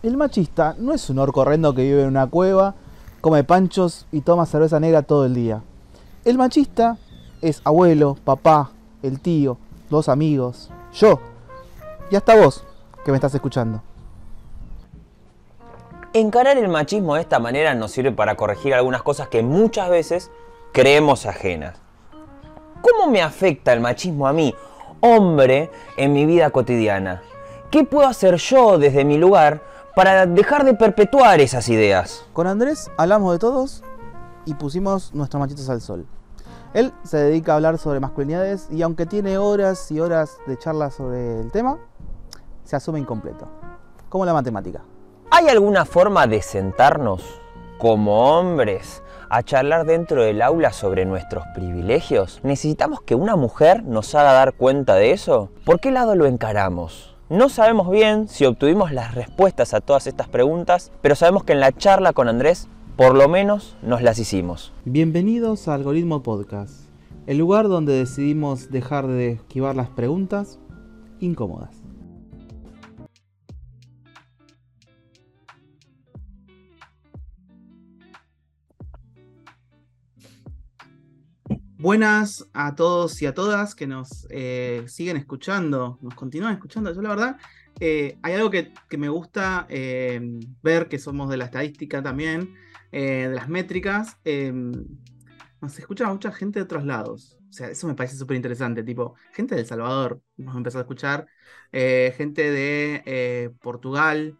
El machista no es un orco horrendo que vive en una cueva, come panchos y toma cerveza negra todo el día. El machista es abuelo, papá, el tío, dos amigos, yo y hasta vos que me estás escuchando. Encarar el machismo de esta manera nos sirve para corregir algunas cosas que muchas veces creemos ajenas. ¿Cómo me afecta el machismo a mí, hombre, en mi vida cotidiana? ¿Qué puedo hacer yo desde mi lugar para dejar de perpetuar esas ideas? Con Andrés hablamos de todos y pusimos nuestros machitos al sol. Él se dedica a hablar sobre masculinidades y aunque tiene horas y horas de charla sobre el tema, se asume incompleto. Como la matemática. ¿Hay alguna forma de sentarnos como hombres a charlar dentro del aula sobre nuestros privilegios? ¿Necesitamos que una mujer nos haga dar cuenta de eso? ¿Por qué lado lo encaramos? No sabemos bien si obtuvimos las respuestas a todas estas preguntas, pero sabemos que en la charla con Andrés por lo menos nos las hicimos. Bienvenidos a Algoritmo Podcast, el lugar donde decidimos dejar de esquivar las preguntas incómodas. Buenas a todos y a todas que nos eh, siguen escuchando, nos continúan escuchando. Yo la verdad, eh, hay algo que, me gusta eh, ver, que somos de la estadística también, de las métricas. nos escucha mucha gente de otros lados. O sea, eso me parece súper interesante. Tipo, gente de El Salvador nos empezó a escuchar, gente de Portugal,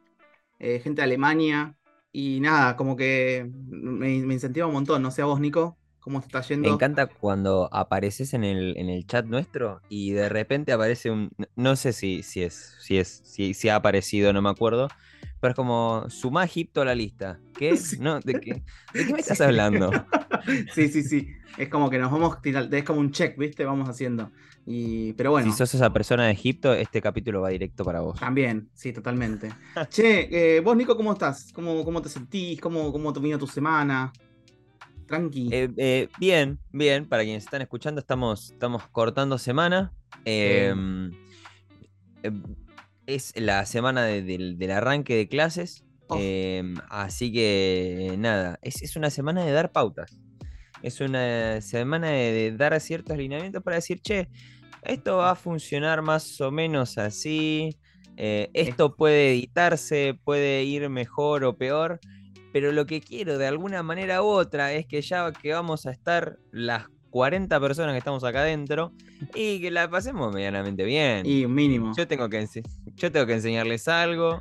gente de Alemania. Y nada, como que me, me incentiva un montón. No sé a vos, Nico, ¿Cómo está yendo? Me encanta cuando apareces en el, en el chat nuestro y de repente aparece un. No sé si, si es, si es, si, ha aparecido, no me acuerdo. Pero es como suma Egipto a la lista. ¿Qué? No, ¿de, qué? ¿De qué me estás hablando? sí, sí, sí. Es como que nos vamos es como un check, ¿viste? Vamos haciendo. Y, pero bueno. Si sos esa persona de Egipto, este capítulo va directo para vos. También, sí, totalmente. che, eh, vos, Nico, ¿cómo estás? ¿Cómo, cómo te sentís? ¿Cómo, cómo terminó tu semana? Tranqui. Eh, eh, bien, bien. Para quienes están escuchando, estamos, estamos cortando semana. Em, em, es la semana del arranque de clases. Oh. Em, así que nada, es, una semana de dar pautas. Es una semana de, dar ciertos alineamientos para decir, che, esto va a funcionar más o menos así. Eh, esto puede editarse, puede ir mejor o peor pero lo que quiero de alguna manera u otra es que ya que vamos a estar las 40 personas que estamos acá adentro y que la pasemos medianamente bien. Y mínimo. Yo tengo que, yo tengo que enseñarles algo,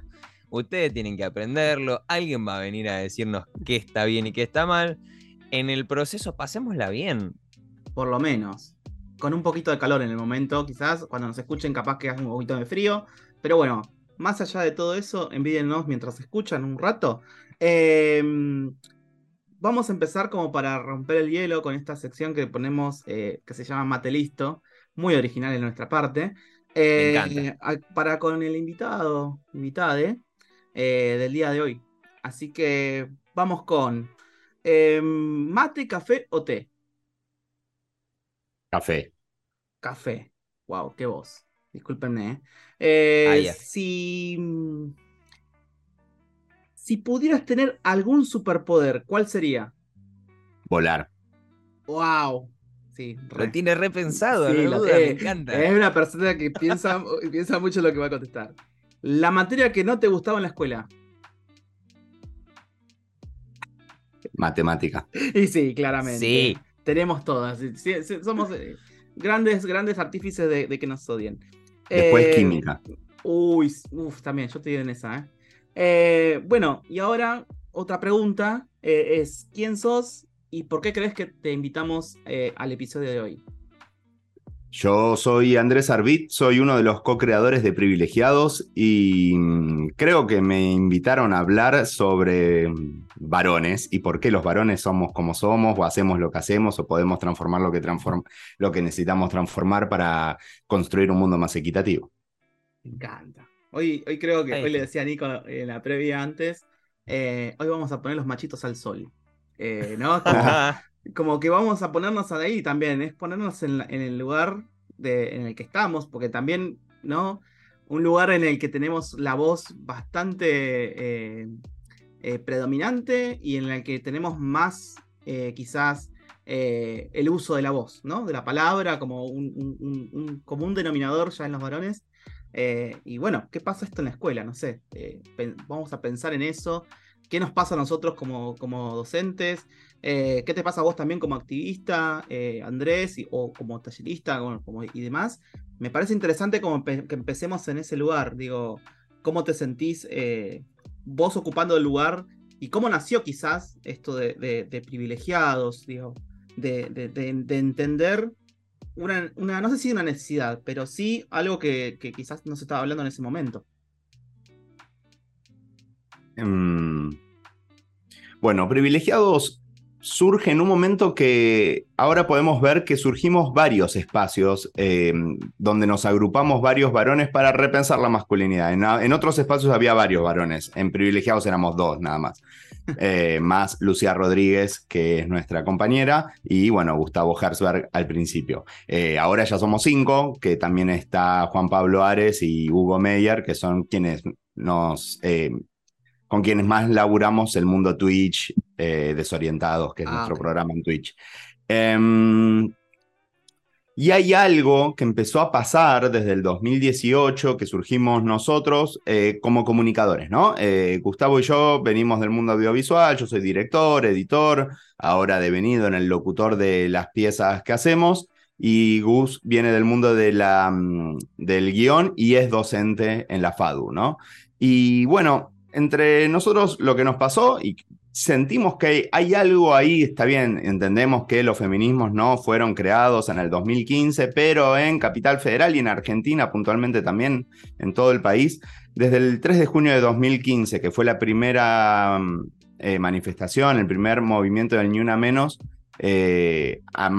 ustedes tienen que aprenderlo, alguien va a venir a decirnos qué está bien y qué está mal. En el proceso pasémosla bien. Por lo menos. Con un poquito de calor en el momento, quizás cuando nos escuchen capaz que hace un poquito de frío. Pero bueno, más allá de todo eso, envídennos mientras escuchan un rato. Em, vamos a empezar como para romper el hielo con esta sección que ponemos, eh, que se llama Mate Listo, muy original en nuestra parte. Eh, para con el invitado, invitade, eh, del día de hoy. Así que vamos con em, mate, café o té. Café. Café. Wow, qué voz. Discúlpenme. Eh, si si pudieras tener algún superpoder, ¿cuál sería? Volar. ¡Wow! Sí, Lo tiene repensado, me encanta. Es una persona que piensa, piensa mucho lo que va a contestar. La materia que no te gustaba en la escuela. Matemática. Y sí, claramente. Sí. Tenemos todas. somos eh, grandes, grandes artífices de, que nos odien. Después eh, química. Uy, uff, también, yo estoy en esa, ¿eh? Eh, bueno, y ahora otra pregunta eh, es, ¿quién sos y por qué crees que te invitamos eh, al episodio de hoy? Yo soy Andrés Arbit, soy uno de los co-creadores de Privilegiados y mm, creo que me invitaron a hablar sobre varones y por qué los varones somos como somos o hacemos lo que hacemos o podemos transformar lo que, lo que necesitamos transformar para construir un mundo más equitativo. Me encanta. Hoy, hoy creo que, hoy le decía a Nico en la previa antes, eh, hoy vamos a poner los machitos al sol. Eh, ¿no? Como, que vamos a ponernos ahí también, es ponernos en, el lugar de, en el que estamos, porque también, ¿no? un lugar en el que tenemos la voz bastante eh, eh, predominante y en el que tenemos más quizás el uso de la voz, ¿no? De la palabra como un, común denominador ya en los varones. Y bueno, ¿qué pasa esto en la escuela? No sé, vamos a pensar en eso. ¿Qué nos pasa a nosotros como, como docentes? ¿Qué te pasa a vos también como activista, Andrés, o como tallerista como, y demás? me parece interesante como que empecemos en ese lugar. Digo, ¿cómo te sentís eh, vos ocupando el lugar y cómo nació quizás esto de, privilegiados, digo, de, entender una, no sé si una necesidad, pero sí algo que, quizás no se estaba hablando en ese momento? Em, bueno, privilegiados surge en un momento que ahora podemos ver que surgimos varios espacios eh, donde nos agrupamos varios varones para repensar la masculinidad. En, otros espacios había varios varones, en privilegiados éramos dos nada más. Eh, más Lucía Rodríguez, que es nuestra compañera, y bueno, Gustavo Herzberg al principio. Eh, ahora ya somos cinco, que también está Juan Pablo Ares y Hugo Meyer, que son quienes nos con quienes más laburamos el mundo Twitch eh, Desorientados, que es ah, nuestro programa en Twitch. Em, y hay algo que empezó a pasar desde el 2018, que surgimos nosotros eh, como comunicadores, ¿no? Eh, Gustavo y yo venimos del mundo audiovisual, yo soy director, editor, ahora devenido en el locutor de las piezas que hacemos, y Gus viene del mundo de la, mm, del guion y es docente en la FADU, ¿no? Y bueno, entre nosotros lo que nos pasó y sentimos que hay algo ahí, está bien, entendemos que los feminismos no fueron creados en el 2015, pero en Capital Federal y en Argentina puntualmente también en todo el país, desde el 3 de junio de 2015, que fue la primera mm, eh, manifestación, el primer movimiento del Ni Una Menos, eh, a,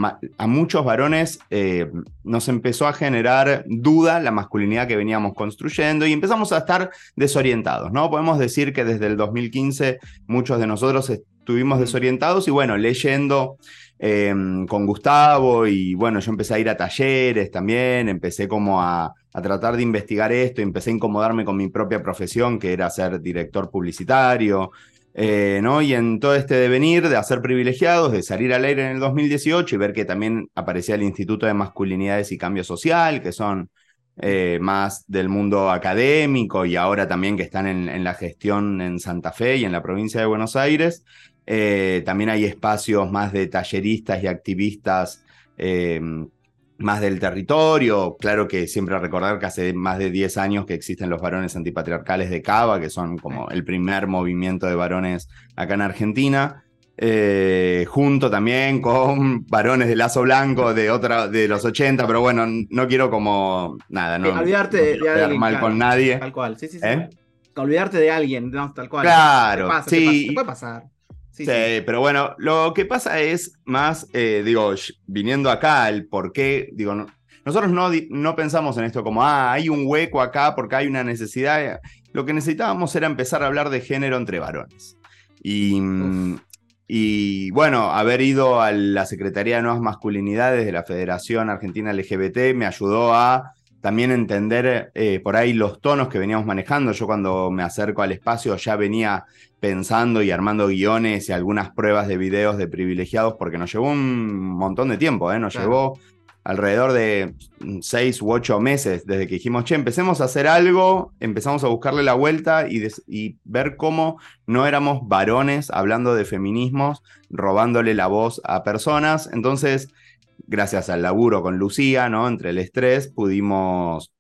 muchos varones eh, nos empezó a generar duda la masculinidad que veníamos construyendo y empezamos a estar desorientados, ¿no? Podemos decir que desde el 2015 muchos de nosotros estuvimos desorientados y bueno, leyendo em, con Gustavo y bueno, yo empecé a ir a talleres también, empecé como a, a tratar de investigar esto, empecé a incomodarme con mi propia profesión, que era ser director publicitario, eh. Y en todo este devenir de hacer privilegiados, de salir al aire en el 2018 y ver que también aparecía el Instituto de Masculinidades y Cambio Social, que son eh, más del mundo académico y ahora también que están en, la gestión en Santa Fe y en la provincia de Buenos Aires. Eh, también hay espacios más de talleristas y activistas más del territorio. Claro que siempre recordar que hace más de 10 años que existen los varones antipatriarcales de Cava, que son como el primer movimiento de varones acá en Argentina. Eh, junto también con varones de lazo blanco de otra de los 80, pero bueno, no quiero como nada, no, olvidarte de alguien, mal con nadie. Tal cual, sí, sí, sí. ¿Eh? Olvidarte de alguien, no, tal cual. Claro, sí. puede pasar. Sí, pero bueno, lo que pasa es más, eh, digo, viniendo acá, el por qué, digo, nosotros no, no pensamos en esto como, ah, hay un hueco acá porque hay una necesidad. Lo que necesitábamos era empezar a hablar de género entre varones. Y, y bueno, haber ido a la Secretaría de Nuevas Masculinidades de la Federación Argentina LGBT me ayudó a también entender eh, por ahí los tonos que veníamos manejando. Yo cuando me acerco al espacio ya venía pensando y armando guiones y algunas pruebas de videos de privilegiados porque nos llevó un montón de tiempo, ¿eh? nos llevó alrededor de seis u ocho meses desde que dijimos, che, empecemos a hacer algo, empezamos a buscarle la vuelta y, y ver cómo no éramos varones hablando de feminismos, robándole la voz a personas. Entonces gracias al laburo con Lucía, ¿no? Entre el estrés, pudimos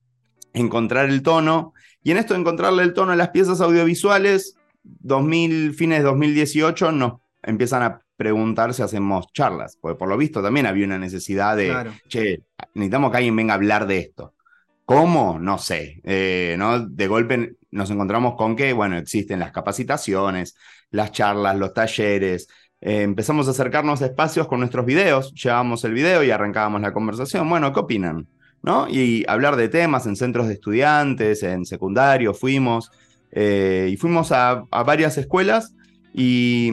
encontrar el tono. Y en esto de encontrarle el tono a las piezas audiovisuales, 2000, fines de 2018 nos empiezan a preguntar si hacemos charlas, porque por lo visto también había una necesidad de, che, necesitamos que alguien venga a hablar de esto. ¿Cómo? No sé. Eh, ¿no? De golpe nos encontramos con que, bueno, existen las capacitaciones, las charlas, los talleres, eh, empezamos a acercarnos a espacios con nuestros videos, llevábamos el video y arrancábamos la conversación. Bueno, ¿qué opinan? ¿No? Y hablar de temas en centros de estudiantes, en secundario, fuimos, eh, y fuimos a, varias escuelas y,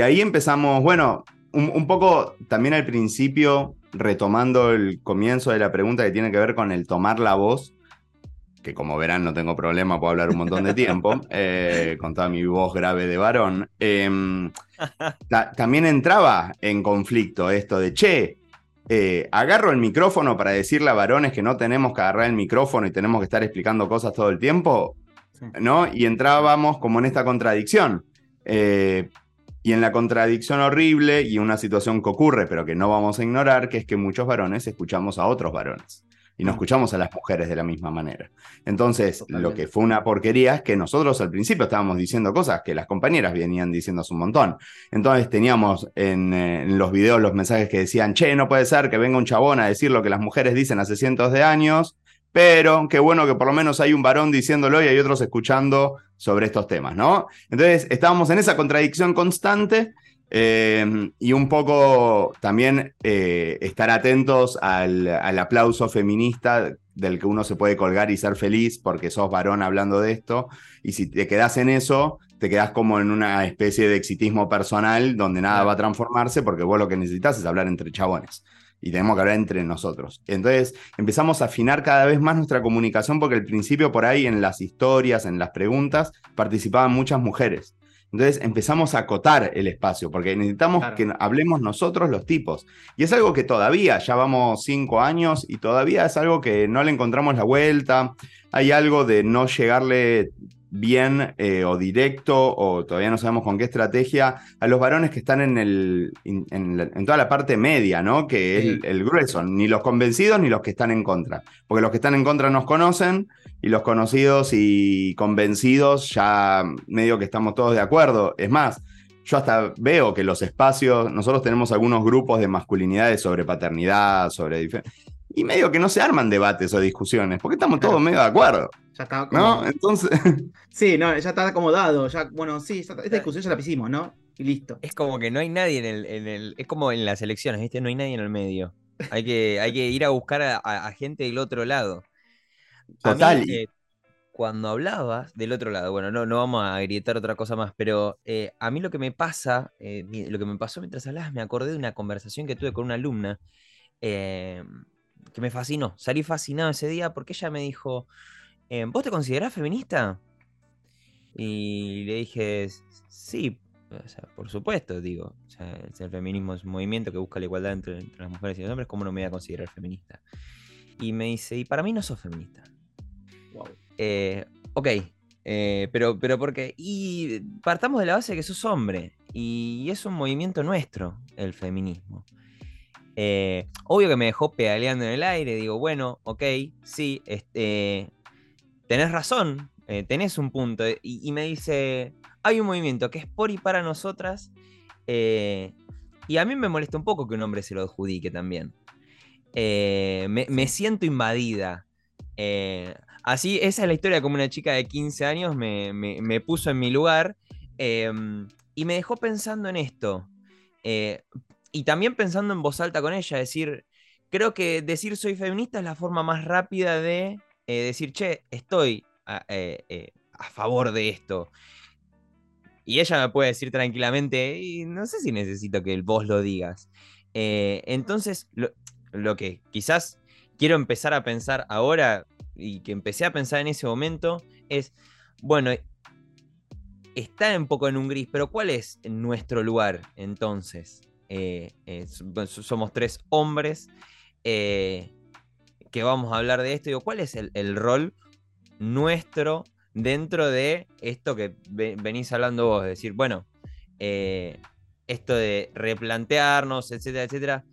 ahí empezamos, bueno, un, poco también al principio, retomando el comienzo de la pregunta que tiene que ver con el tomar la voz, que como verán no tengo problema, puedo hablar un montón de tiempo, eh, con toda mi voz grave de varón, em, también entraba en conflicto esto de, che, eh, agarro el micrófono para decirle a varones que no tenemos que agarrar el micrófono y tenemos que estar explicando cosas todo el tiempo, ¿no? Y entrábamos como en esta contradicción. Eh, y en la contradicción horrible y una situación que ocurre, pero que no vamos a ignorar, que es que muchos varones escuchamos a otros varones y no escuchamos a las mujeres de la misma manera. Entonces, lo que fue una porquería es que nosotros al principio estábamos diciendo cosas que las compañeras venían diciendo hace un montón. Entonces teníamos en, eh, en, los videos los mensajes que decían, che, no puede ser que venga un chabón a decir lo que las mujeres dicen hace cientos de años, pero qué bueno que por lo menos hay un varón diciéndolo y hay otros escuchando sobre estos temas, ¿no? Entonces, estábamos en esa contradicción constante eh, y un poco también eh, estar atentos al, aplauso feminista del que uno se puede colgar y ser feliz porque sos varón hablando de esto. Y si te quedas en eso, te quedas como en una especie de exitismo personal donde nada va a transformarse porque vos lo que necesitas es hablar entre chabones. Y tenemos que hablar entre nosotros. Entonces empezamos a afinar cada vez más nuestra comunicación porque al principio por ahí en las historias, en las preguntas, participaban muchas mujeres. Entonces empezamos a acotar el espacio, porque necesitamos que hablemos nosotros los tipos. Y es algo que todavía, ya vamos cinco años, y todavía es algo que no le encontramos la vuelta. Hay algo de no llegarle bien eh, o directo, o todavía no sabemos con qué estrategia, a los varones que están en, el, en, toda la parte media, ¿no? Que es el, grueso, ni los convencidos ni los que están en contra. Porque los que están en contra nos conocen, y los conocidos y convencidos ya medio que estamos todos de acuerdo. Es más, yo hasta veo que los espacios, nosotros tenemos algunos grupos de masculinidades sobre paternidad, sobre... Y medio que no se arman debates o discusiones, porque estamos todos medio de acuerdo. Ya está ¿No? Entonces... Sí, no, ya está acomodado. Ya, bueno, sí, esta discusión ya la pusimos, ¿no? Y listo. Es como que no hay nadie en el, en el... Es como en las elecciones, ¿viste? No hay nadie en el medio. Hay que, hay que ir a buscar a gente del otro lado. Total. Eh, cuando hablabas del otro lado, bueno, no, no vamos a gritar otra cosa más, pero eh, a mí lo que me pasa, eh, lo que me pasó mientras hablabas, me acordé de una conversación que tuve con una alumna que me fascinó. Salí fascinado ese día porque ella me dijo, ¿vos te considerás feminista? Y le dije, sí, por supuesto, digo. el feminismo es un movimiento que busca la igualdad entre, entre, las mujeres y los hombres, ¿cómo no me voy a considerar feminista? Y me dice, y para mí no sos feminista. Eh, ok, eh, pero, pero porque. Y partamos de la base de que sos hombre. Y es un movimiento nuestro, el feminismo. Eh, obvio que me dejó pedaleando en el aire. Digo, bueno, ok, sí, este, tenés razón, tenés un punto. Y, me dice, hay un movimiento que es por y para nosotras. y a mí me molesta un poco que un hombre se lo adjudique también. Me, me, siento invadida. Así, esa es la historia como una chica de 15 años me, puso en mi lugar em, y me dejó pensando en esto. Eh, y también pensando en voz alta con ella, decir, creo que decir soy feminista es la forma más rápida de eh, decir, che, estoy a, eh, favor de esto. Y ella me puede decir tranquilamente, y no sé si necesito que vos lo digas. entonces, lo que quizás quiero empezar a pensar ahora, y que empecé a pensar en ese momento es, bueno, está un poco en un gris, pero ¿cuál es nuestro lugar entonces? Eh, eh, somos tres hombres eh, que vamos a hablar de esto. Digo, ¿cuál es el, rol nuestro dentro de esto que venís hablando vos? Es decir, bueno, esto de replantearnos, etcétera, etcétera,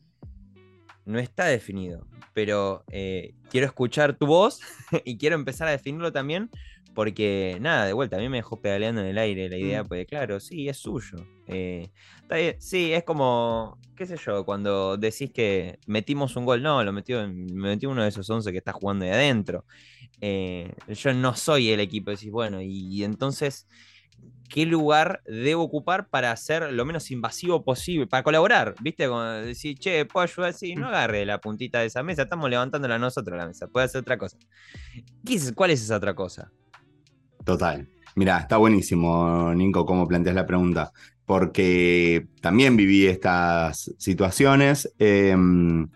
no está definido pero eh, quiero escuchar tu voz y quiero empezar a definirlo también, porque nada, de vuelta, a mí me dejó pedaleando en el aire la idea, mm. pues claro, sí, es suyo. Eh, sí, es como, qué sé yo, cuando decís que metimos un gol, no, lo metió, me metió uno de esos 11 que está jugando ahí adentro. Eh, yo no soy el equipo, decís, bueno, y entonces qué lugar debo ocupar para ser lo menos invasivo posible, para colaborar, ¿viste? Como decir, che, ¿puedo ayudar? Sí, no agarre la puntita de esa mesa, estamos levantándola nosotros la mesa, puede hacer otra cosa. ¿Cuál es esa otra cosa? Total. Mira, está buenísimo, Nico, cómo planteas la pregunta, porque también viví estas situaciones, em,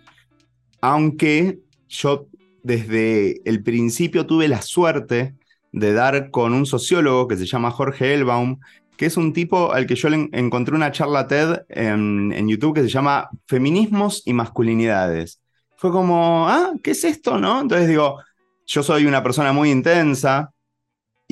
aunque yo desde el principio tuve la suerte de dar con un sociólogo que se llama Jorge Elbaum, que es un tipo al que yo le encontré una charla TED en, YouTube que se llama Feminismos y Masculinidades. Fue como, ah, ¿qué es esto? ¿No? Entonces digo, yo soy una persona muy intensa,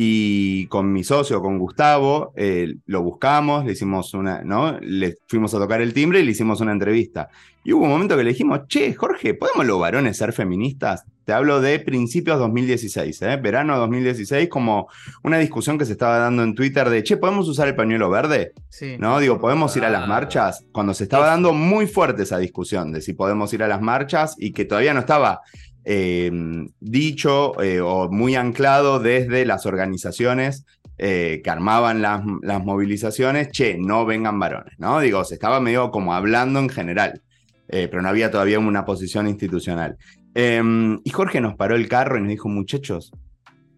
y con mi socio, con Gustavo, eh, lo buscamos, le hicimos una, ¿no? Le fuimos a tocar el timbre y le hicimos una entrevista. Y hubo un momento que le dijimos, che, Jorge, ¿podemos los varones ser feministas? Te hablo de principios 2016, ¿eh? verano 2016, como una discusión que se estaba dando en Twitter de, che, ¿podemos usar el pañuelo verde? Sí. ¿No? Digo, ¿podemos ir a las ah. marchas? Cuando se estaba dando muy fuerte esa discusión de si podemos ir a las marchas y que todavía no estaba Em, dicho eh, o muy anclado desde las organizaciones eh, que armaban las, movilizaciones, che, no vengan varones, ¿no? Digo, se estaba medio como hablando en general, eh, pero no había todavía una posición institucional. Em, y Jorge nos paró el carro y nos dijo, muchachos,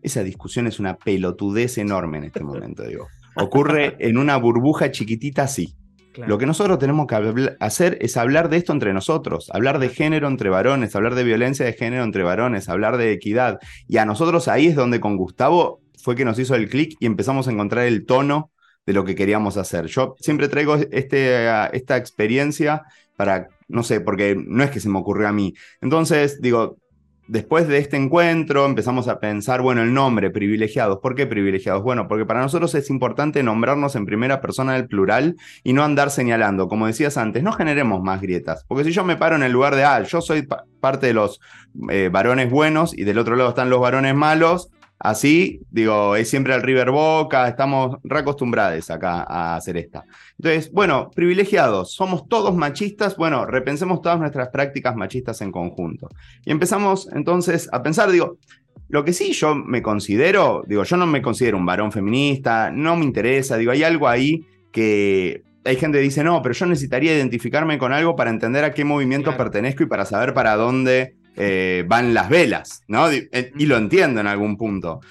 esa discusión es una pelotudez enorme en este momento, digo. Ocurre en una burbuja chiquitita así. Lo que nosotros tenemos que hacer es hablar de esto entre nosotros, hablar de género entre varones, hablar de violencia de género entre varones, hablar de equidad. Y a nosotros ahí es donde con Gustavo fue que nos hizo el clic y empezamos a encontrar el tono de lo que queríamos hacer. Yo siempre traigo este, esta experiencia para, no sé, porque no es que se me ocurrió a mí. Entonces, digo, Después de este encuentro empezamos a pensar, bueno, el nombre, privilegiados. ¿Por qué privilegiados? Bueno, porque para nosotros es importante nombrarnos en primera persona del plural y no andar señalando. Como decías antes, no generemos más grietas. Porque si yo me paro en el lugar de, ah, yo soy parte de los eh, varones buenos y del otro lado están los varones malos, Así, digo, es siempre al River Boca, estamos reacostumbrados acá a hacer esta. Entonces, bueno, privilegiados, somos todos machistas, bueno, repensemos todas nuestras prácticas machistas en conjunto. Y empezamos entonces a pensar, digo, lo que sí yo me considero, digo, yo no me considero un varón feminista, no me interesa, digo, hay algo ahí que hay gente que dice, no, pero yo necesitaría identificarme con algo para entender a qué movimiento pertenezco y para saber para dónde eh, van las velas, ¿no? Eh, y lo entiendo en algún punto.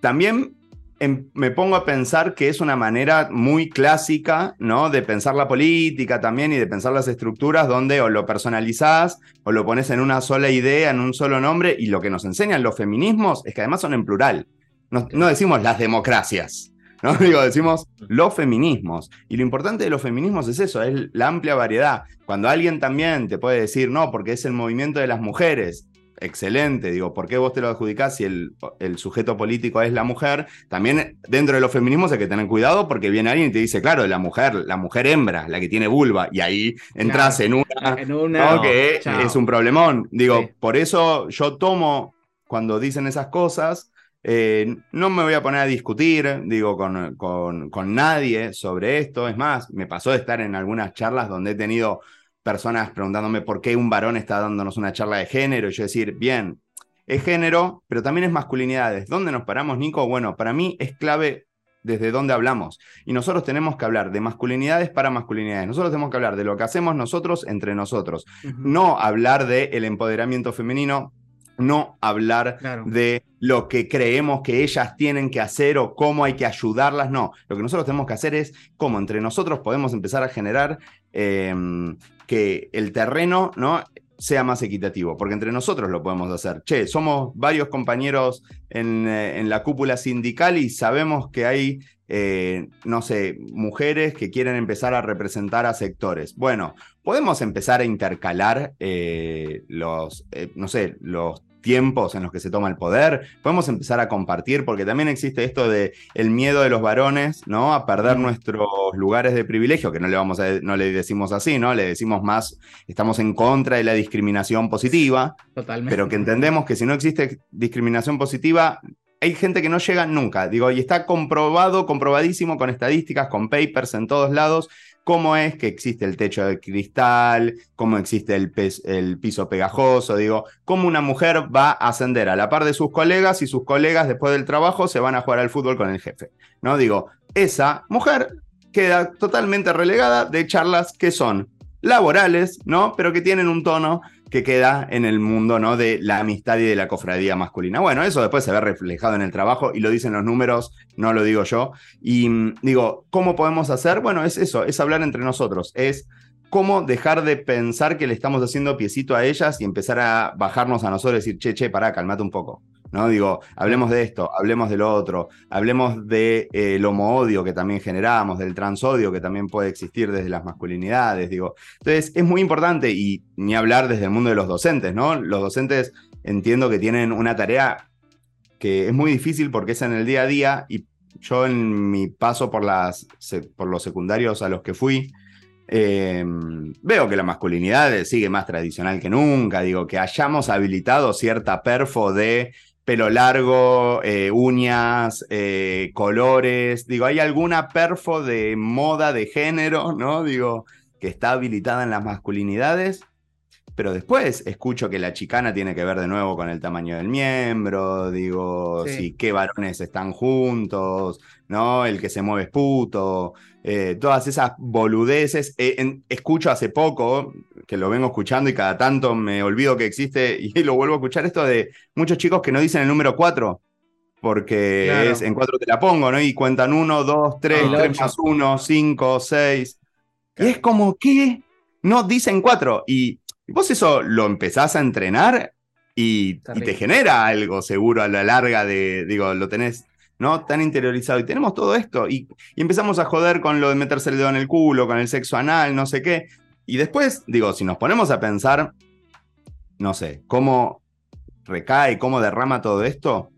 También em, me pongo a pensar que es una manera muy clásica, ¿no? De pensar la política también y de pensar las estructuras donde o lo personalizás o lo pones en una sola idea, en un solo nombre, y lo que nos enseñan los feminismos es que además son en plural. no decimos las democracias, ¿no? Digo, decimos los feminismos. Y lo importante de los feminismos es eso, es la amplia variedad. Cuando alguien también te puede decir, no, porque es el movimiento de las mujeres, excelente, digo, ¿por qué vos te lo adjudicás si el, el, sujeto político es la mujer? También dentro de los feminismos hay que tener cuidado porque viene alguien y te dice, claro, la mujer, la mujer hembra, la que tiene vulva, y ahí entras en una, en que es un problemón. Digo, por eso yo tomo, cuando dicen esas cosas, eh, no me voy a poner a discutir, digo, con, con, nadie sobre esto. Es más, me pasó de estar en algunas charlas donde he tenido personas preguntándome por qué un varón está dándonos una charla de género. Y yo decir, bien, es género, pero también es masculinidades. ¿Dónde nos paramos, Nico? Bueno, para mí es clave desde dónde hablamos. Y nosotros tenemos que hablar de masculinidades para masculinidades. Nosotros tenemos que hablar de lo que hacemos nosotros entre nosotros. No hablar del el empoderamiento femenino, no hablar de lo que creemos que ellas tienen que hacer o cómo hay que ayudarlas, no. Lo que nosotros tenemos que hacer es cómo entre nosotros podemos empezar a generar em, que el terreno ¿no? sea más equitativo, porque entre nosotros lo podemos hacer. Che, somos varios compañeros en, eh, la cúpula sindical y sabemos que hay eh, no sé, mujeres que quieren empezar a representar a sectores. Bueno, podemos empezar a intercalar eh, los, no sé, los tiempos en los que se toma el poder, podemos empezar a compartir, porque también existe esto de el miedo de los varones, ¿no? A perder nuestros lugares de privilegio, que no le vamos a, no le decimos así, ¿no? Le decimos más, estamos en contra de la discriminación positiva, Totalmente. pero que entendemos que si no existe discriminación positiva, hay gente que no llega nunca, digo, y está comprobado, comprobadísimo con estadísticas, con papers en todos lados, cómo es que existe el techo de cristal, cómo existe el, el, piso pegajoso, digo, cómo una mujer va a ascender a la par de sus colegas y sus colegas después del trabajo se van a jugar al fútbol con el jefe, ¿no? Digo, esa mujer queda totalmente relegada de charlas que son laborales, ¿no? Pero que tienen un tono que queda en el mundo ¿no? de la amistad y de la cofradía masculina. Bueno, eso después se ve reflejado en el trabajo y lo dicen los números, no lo digo yo. Y mm, digo, ¿cómo podemos hacer? Bueno, es eso, es hablar entre nosotros, es cómo dejar de pensar que le estamos haciendo piecito a ellas y empezar a bajarnos a nosotros y decir, che, che, pará, calmate un poco. ¿No? Digo, hablemos de esto, hablemos de lo otro, hablemos del de, eh, homo-odio que también generamos, del transodio que también puede existir desde las masculinidades, digo. Entonces, es muy importante y ni hablar desde el mundo de los docentes, ¿no? Los docentes entiendo que tienen una tarea que es muy difícil porque es en el día a día y yo en mi paso por, las, por los secundarios a los que fui, eh, veo que la masculinidad sigue más tradicional que nunca, digo, que hayamos habilitado cierta perfo de pelo largo, eh, uñas, eh, colores, digo, hay alguna perfo de moda de género, ¿no? Digo, que está habilitada en las masculinidades, pero después escucho que la chicana tiene que ver de nuevo con el tamaño del miembro, digo, si qué varones están juntos, ¿no? El que se mueve es puto, eh, todas esas boludeces. Escucho hace poco, que lo vengo escuchando y cada tanto me olvido que existe y lo vuelvo a escuchar, esto de muchos chicos que no dicen el número 4, porque es en 4 te la pongo, ¿no? Y cuentan 1, 2, 3, 3 más 1, 5, 6. Y es como que no dicen 4. Y vos eso lo empezás a entrenar y, te genera algo seguro a la larga de, digo, lo tenés ¿no? Tan interiorizado. Y tenemos todo esto. Y, empezamos a joder con lo de meterse el dedo en el culo, con el sexo anal, no sé qué. Y después, digo, si nos ponemos a pensar, no sé, cómo recae, cómo derrama todo esto,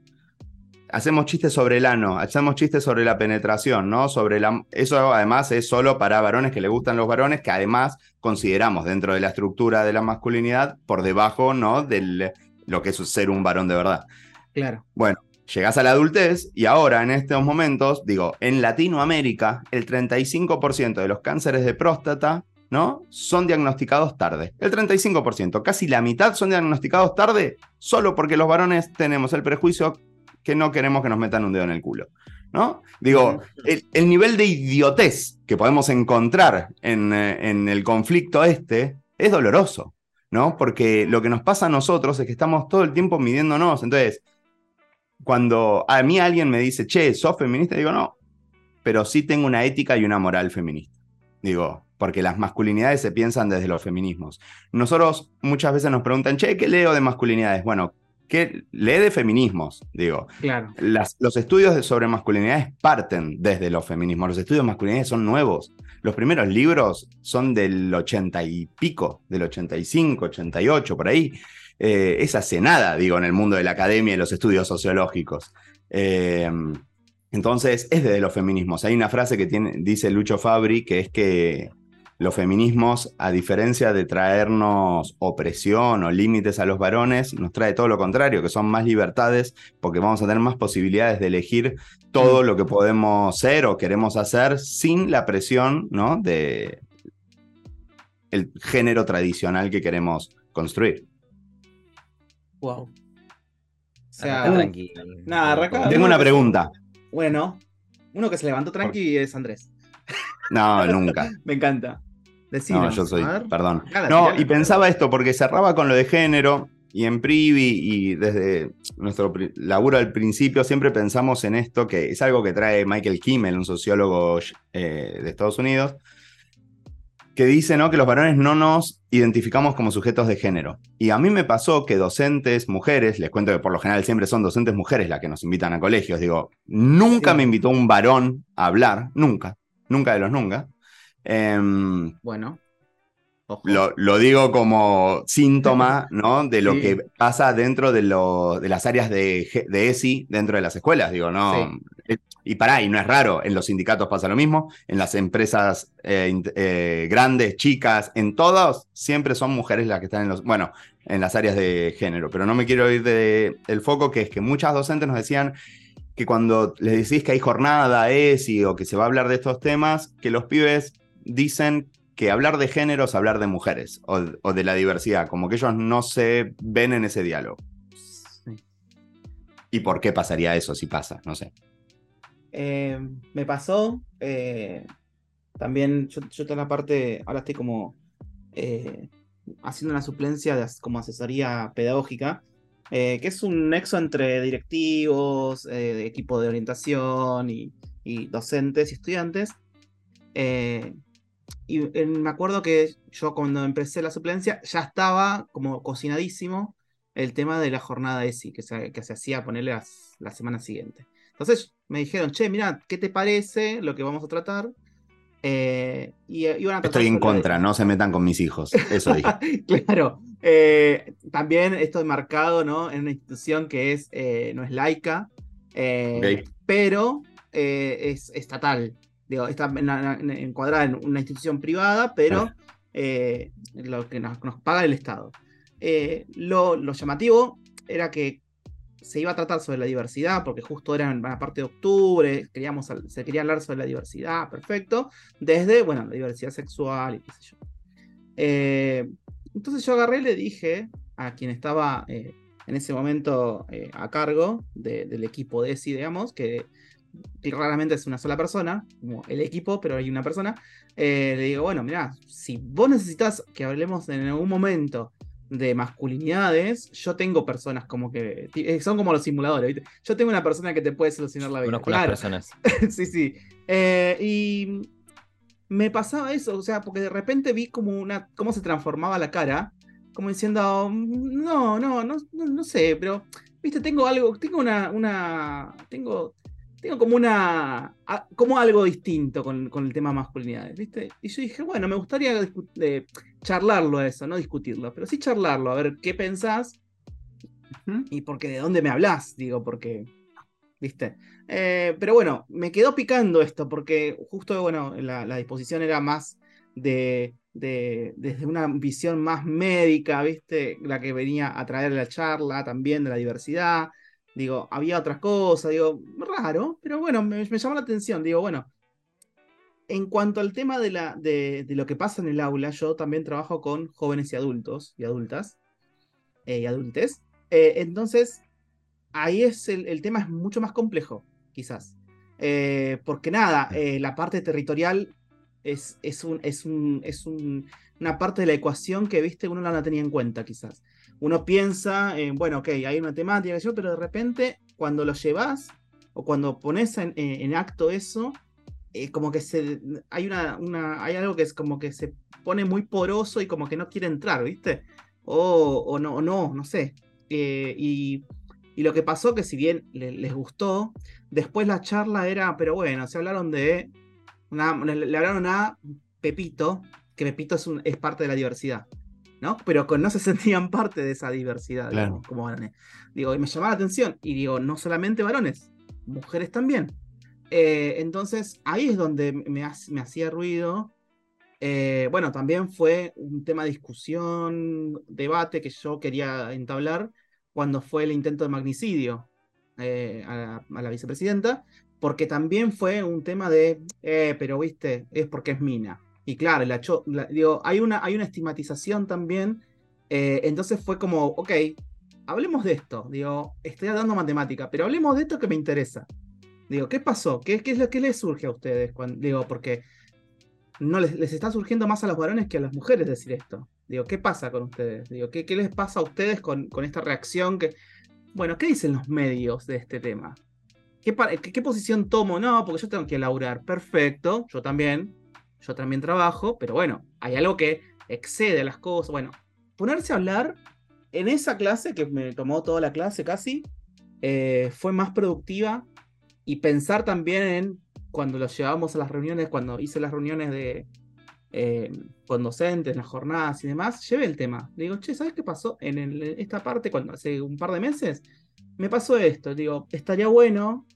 hacemos chistes sobre el ano, hacemos chistes sobre la penetración, ¿no? Sobre la... Eso además es solo para varones que le gustan los varones, que además consideramos dentro de la estructura de la masculinidad por debajo, ¿no? De lo que es ser un varón de verdad. Claro. Bueno, llegas a la adultez y ahora en estos momentos, digo, en Latinoamérica, el 35% de los cánceres de próstata, ¿no? Son diagnosticados tarde. El 35%, casi la mitad son diagnosticados tarde solo porque los varones tenemos el prejuicio que no queremos que nos metan un dedo en el culo. ¿No? Digo, el, nivel de idiotez que podemos encontrar en, eh, en, el conflicto este es doloroso, ¿no? Porque lo que nos pasa a nosotros es que estamos todo el tiempo midiéndonos. Entonces, cuando a mí alguien me dice, che, ¿sos feminista? Digo, no, pero sí tengo una ética y una moral feminista. Digo, porque las masculinidades se piensan desde los feminismos. Nosotros muchas veces nos preguntan, che, ¿qué leo de masculinidades? Bueno, que lee de feminismos, digo. Claro. los estudios sobre masculinidades parten desde los feminismos. Los estudios de masculinidades son nuevos. Los primeros libros son del ochenta y pico, del 85, 88, por ahí. Eh, es hace nada, digo, en el mundo de la academia y los estudios sociológicos. Eh, entonces, es desde los feminismos. Hay una frase que tiene, dice Lucho Fabri, que es que los feminismos, a diferencia de traernos opresión o límites a los varones, nos trae todo lo contrario, que son más libertades, porque vamos a tener más posibilidades de elegir todo mm. lo que podemos ser o queremos hacer sin la presión ¿no? de el género tradicional que queremos construir. Wow. O sea, tranquilo. Nada, Tengo una pregunta. Bueno, uno que se levantó tranqui es Andrés. No, nunca. Me encanta no, yo soy, perdón. no, y pensaba esto porque cerraba con lo de género y en Privi y desde nuestro laburo al principio siempre pensamos en esto, que es algo que trae Michael Kimmel, un sociólogo eh, de Estados Unidos, que dice ¿no? que los varones no nos identificamos como sujetos de género. Y a mí me pasó que docentes mujeres, les cuento que por lo general siempre son docentes mujeres las que nos invitan a colegios, digo, nunca me invitó un varón a hablar, nunca, nunca de los nunca. Em, bueno. Lo, digo como síntoma ¿no? de lo que pasa dentro de, de las áreas de, ESI dentro de las escuelas. Digo, no. Eh, y pará, y no es raro, en los sindicatos pasa lo mismo, en las empresas eh, eh, grandes, chicas, en todos, siempre son mujeres las que están en los, bueno, en las áreas de género. Pero no me quiero ir del foco, que es que muchas docentes nos decían que cuando les decís que hay jornada ESI o que se va a hablar de estos temas, que los pibes dicen que hablar de género es hablar de mujeres o, de la diversidad, como que ellos no se ven en ese diálogo. ¿Y por qué pasaría eso si pasa? No sé. Eh, me pasó, eh, también yo, yo toda la parte, ahora estoy como eh, haciendo una suplencia de, como asesoría pedagógica, que es un nexo entre directivos, de equipo de orientación y, y docentes y estudiantes. Y me acuerdo que yo cuando empecé la suplencia ya estaba como cocinadísimo el tema de la jornada ESI que se, que se hacía ponerle la semana siguiente. Entonces me dijeron, che, mira, ¿qué te parece lo que vamos a tratar? Eh, y, Estoy en contra, no se metan con mis hijos. Eso dije. claro. Eh, también esto marcado ¿no? en una institución que es, eh, no es laica, pero es estatal. Digo, está encuadrada en una institución privada, pero lo que nos, paga el Estado. Lo, lo, llamativo era que se iba a tratar sobre la diversidad, porque justo era en la parte de octubre, queríamos, se quería hablar sobre la diversidad, perfecto, desde, bueno, la diversidad sexual y qué sé yo. Eh, entonces yo agarré y le dije a quien estaba eh, en ese momento eh, a cargo del equipo de ESI, digamos, que, raramente es una sola persona, como el equipo, pero hay una persona, le digo, bueno, mira, si vos necesitas que hablemos en algún momento de masculinidades, yo tengo personas como que. Eh, son como los simuladores, ¿viste? Yo tengo una persona que te puede solucionar la vida. Conozco las personas. sí, sí. Eh, y me pasaba eso, o sea, porque de repente vi como una. cómo se transformaba la cara, como diciendo, no, no, no, no, sé, pero. Viste, tengo algo, tengo una, una. Tengo tengo como una. como algo distinto con, el tema masculinidades, ¿viste? Y yo dije, bueno, me gustaría eh, charlarlo eso, no discutirlo, pero sí charlarlo, a ver qué pensás. Y porque de dónde me hablas, digo, porque. ¿Viste? Eh, pero bueno, me quedó picando esto, porque justo, bueno, la, disposición era más de, de, desde una visión más médica, ¿viste? La que venía a traer la charla también de la diversidad Digo, había otras cosas, digo, raro, pero bueno, me, llamó la atención. Digo, bueno, en cuanto al tema de, la, de, lo que pasa en el aula, yo también trabajo con jóvenes y adultos y adultas eh, y adultes. Eh, entonces, ahí es el, tema es mucho más complejo, quizás. Eh, porque nada, la parte territorial es, es, un, es, un, es una parte de la ecuación que, viste, uno no la tenía en cuenta, quizás uno piensa, en, bueno, ok, hay una temática, pero de repente cuando lo llevas o cuando pones en, acto eso, eh, como que se, hay, una, una, hay algo que es como que se pone muy poroso y como que no quiere entrar, ¿viste? O, no, no, no sé. Eh, y, lo que pasó que si bien les gustó, después la charla era, pero bueno, se hablaron de, le, hablaron a Pepito, que Pepito es, un, es parte de la diversidad. ¿No? Pero no se sentían parte de esa diversidad, como varones. Digo, y me llamaba la atención, y digo, no solamente varones, mujeres también. Eh, entonces, ahí es donde me, hacía ruido. Eh, bueno, también fue un tema de discusión, debate que yo quería entablar cuando fue el intento de magnicidio eh, a, la, vicepresidenta, porque también fue un tema de, pero viste, es porque es mina. Y claro, la, digo, hay una, hay una estigmatización también. Eh, entonces fue como, ok, hablemos de esto. Digo, estoy dando matemática, pero hablemos de esto que me interesa. Digo, ¿qué pasó? ¿Qué, qué es lo que les surge a ustedes? Digo, porque no les, les, está surgiendo más a los varones que a las mujeres decir esto. Digo, ¿qué pasa con ustedes? Digo, ¿qué, qué les pasa a ustedes con, con, esta reacción? Que, bueno, ¿qué dicen los medios de este tema? ¿Qué, qué, qué posición tomo? No, porque yo tengo que elaborar. Perfecto, yo también yo también trabajo, pero bueno, hay algo que excede las cosas. Bueno, ponerse a hablar en esa clase, que me tomó toda la clase casi, eh, fue más productiva y pensar también en cuando los llevábamos a las reuniones, cuando hice las reuniones de, eh, con docentes, las jornadas y demás, llevé el tema. digo, che, ¿sabes qué pasó en esta parte cuando hace un par de meses? Me pasó esto. Digo, estaría bueno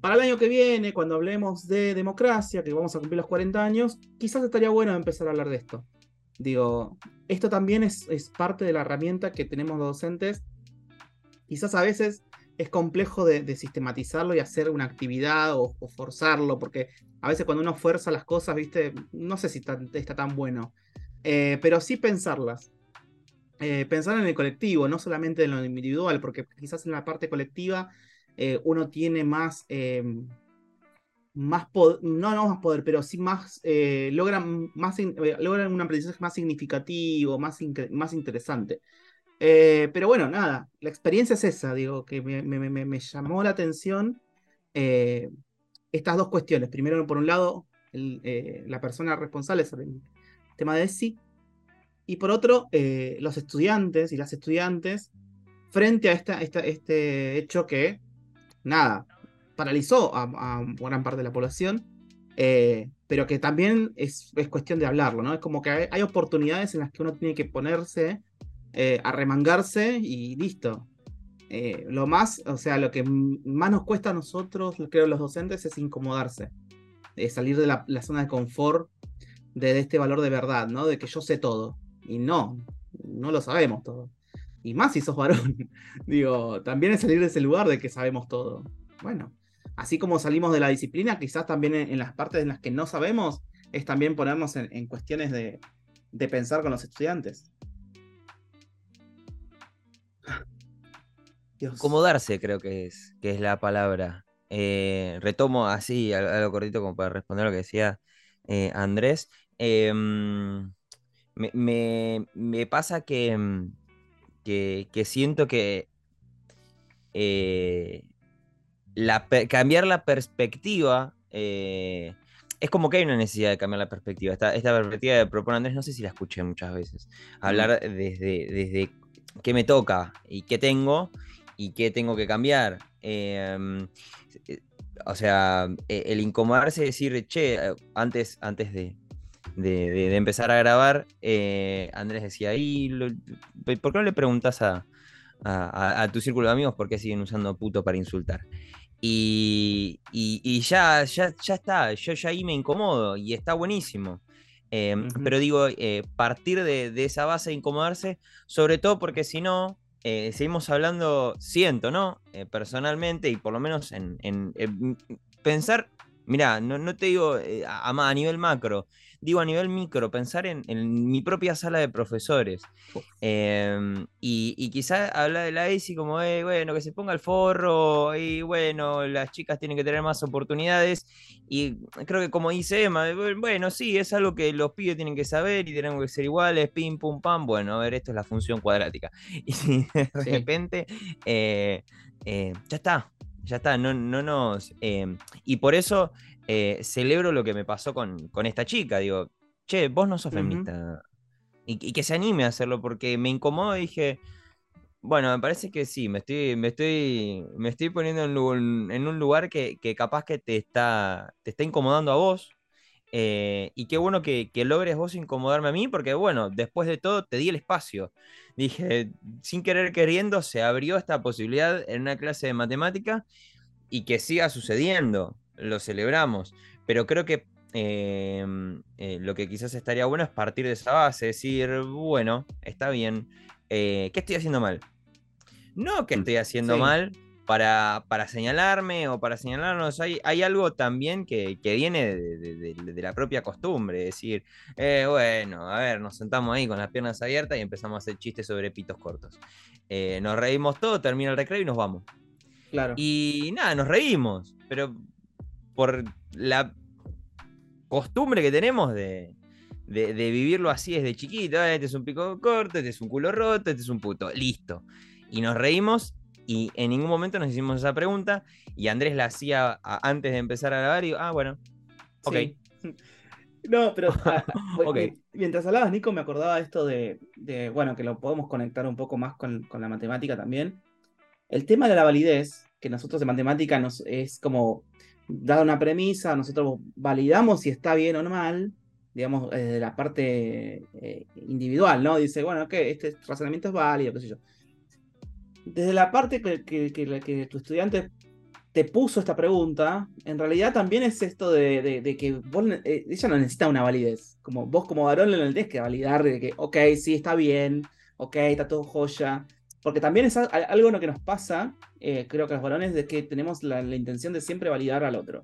para el año que viene, cuando hablemos de democracia, que vamos a cumplir los 40 años, quizás estaría bueno empezar a hablar de esto. Digo, esto también es, parte de la herramienta que tenemos los docentes. Quizás a veces es complejo de, sistematizarlo y hacer una actividad o, forzarlo, porque a veces cuando uno fuerza las cosas, viste, no sé si está, tan bueno, eh, pero sí pensarlas. Eh, pensar en el colectivo, no solamente en lo individual, porque quizás en la parte colectiva eh, uno tiene más, eh, más poder, no, no más poder, pero sí más, eh, logran, más logran un aprendizaje más significativo, más, más interesante. pero bueno, nada, la experiencia es esa, digo, que me, llamó la atención estas dos cuestiones. Primero, por un lado, la persona responsable sobre el tema de sí. Y por otro, los estudiantes y las estudiantes frente a esta, este hecho que, nada, paralizó a, gran parte de la población, eh, pero que también es, es, cuestión de hablarlo, ¿no? Es como que hay, oportunidades en las que uno tiene que ponerse, eh, a remangarse y listo. Eh, lo más, o sea, lo que más nos cuesta a nosotros, creo, los docentes, es incomodarse, salir de la, zona de confort de, de, este valor de verdad, ¿no? De que yo sé todo. Y no, no lo sabemos todo. Y más si sos varón. Digo, también es salir de ese lugar de que sabemos todo. Bueno, así como salimos de la disciplina, quizás también en, las partes en las que no sabemos, es también ponernos en, cuestiones de, pensar con los estudiantes. Acomodarse creo que es, que es la palabra. Eh, retomo así, algo cortito como para responder a lo que decía eh, Andrés. Em, me, pasa que, que, siento que eh, cambiar la perspectiva eh, es como que hay una necesidad de cambiar la perspectiva. Esta, esta perspectiva de propone Andrés, no sé si la escuché muchas veces. Hablar desde, desde qué me toca y qué tengo y qué tengo que cambiar. Em, eh, o sea, el incomodarse, decir, che, antes, antes de, de, empezar a grabar, eh, Andrés decía, ¿y por qué no le preguntas a, tu círculo de amigos por qué siguen usando puto para insultar? Y, ya, ya, ya está, yo ya ahí me incomodo y está buenísimo. Em, pero digo, eh, partir de, esa base de incomodarse, sobre todo porque si no, eh, seguimos hablando, siento, ¿no? personalmente y por lo menos en, pensar, mira, no, no, te digo a, a, nivel macro, digo a nivel micro, pensar en, mi propia sala de profesores. Em, y, y quizá hablar de la ESI como, eh, bueno, que se ponga el forro, y bueno, las chicas tienen que tener más oportunidades. Y creo que como dice Emma, bueno, sí, es algo que los pibes tienen que saber y tenemos que ser iguales, pim, pum, pam. Bueno, a ver, esto es la función cuadrática. Y de repente, eh, eh, ya está, ya está, no, no nos... Em, y por eso eh, celebro lo que me pasó con, esta chica. Digo, che, vos no sos feminista. y, que se anime a hacerlo, porque me incomodó y dije, bueno, me parece que sí, me estoy, me estoy, me estoy poniendo en un, lugar que, capaz que te está, te está incomodando a vos. Eh, y qué bueno que, logres vos incomodarme a mí, porque bueno, después de todo te di el espacio. Dije, sin querer queriendo, se abrió esta posibilidad en una clase de matemática y que siga sucediendo lo celebramos, pero creo que em, eh, lo que quizás estaría bueno es partir de esa base, decir, bueno, está bien, eh, ¿qué estoy haciendo mal? No que mm, estoy haciendo mal para, para, señalarme o para señalarnos, hay, hay algo también que, viene de, la propia costumbre, decir, eh, bueno, a ver, nos sentamos ahí con las piernas abiertas y empezamos a hacer chistes sobre pitos cortos. nos reímos todo, termina el recreo y nos vamos. Claro. Y nada, nos reímos, pero por la costumbre que tenemos de, vivirlo así desde chiquito. Este es un pico corto, este es un culo roto, este es un puto. Listo. Y nos reímos y en ningún momento nos hicimos esa pregunta. Y Andrés la hacía antes de empezar a grabar y ah, bueno. Ok. No, pero ah, mientras hablabas, Nico, me acordaba esto de, bueno, que lo podemos conectar un poco más con, con, la matemática también. El tema de la validez, que nosotros en matemática nos, es como dada una premisa, nosotros validamos si está bien o no mal, digamos, desde la parte eh, individual, ¿no? Dice, bueno, que este razonamiento es válido, qué sé yo. Desde la parte que, tu estudiante te puso esta pregunta, en realidad también es esto de, que eh, ella no necesita una validez. Como vos como varón le tenés que validar de que, ok, sí, está bien, ok, está todo joya. Porque también es algo en lo que nos pasa, eh, creo que los varones, de que tenemos la, intención de siempre validar al otro.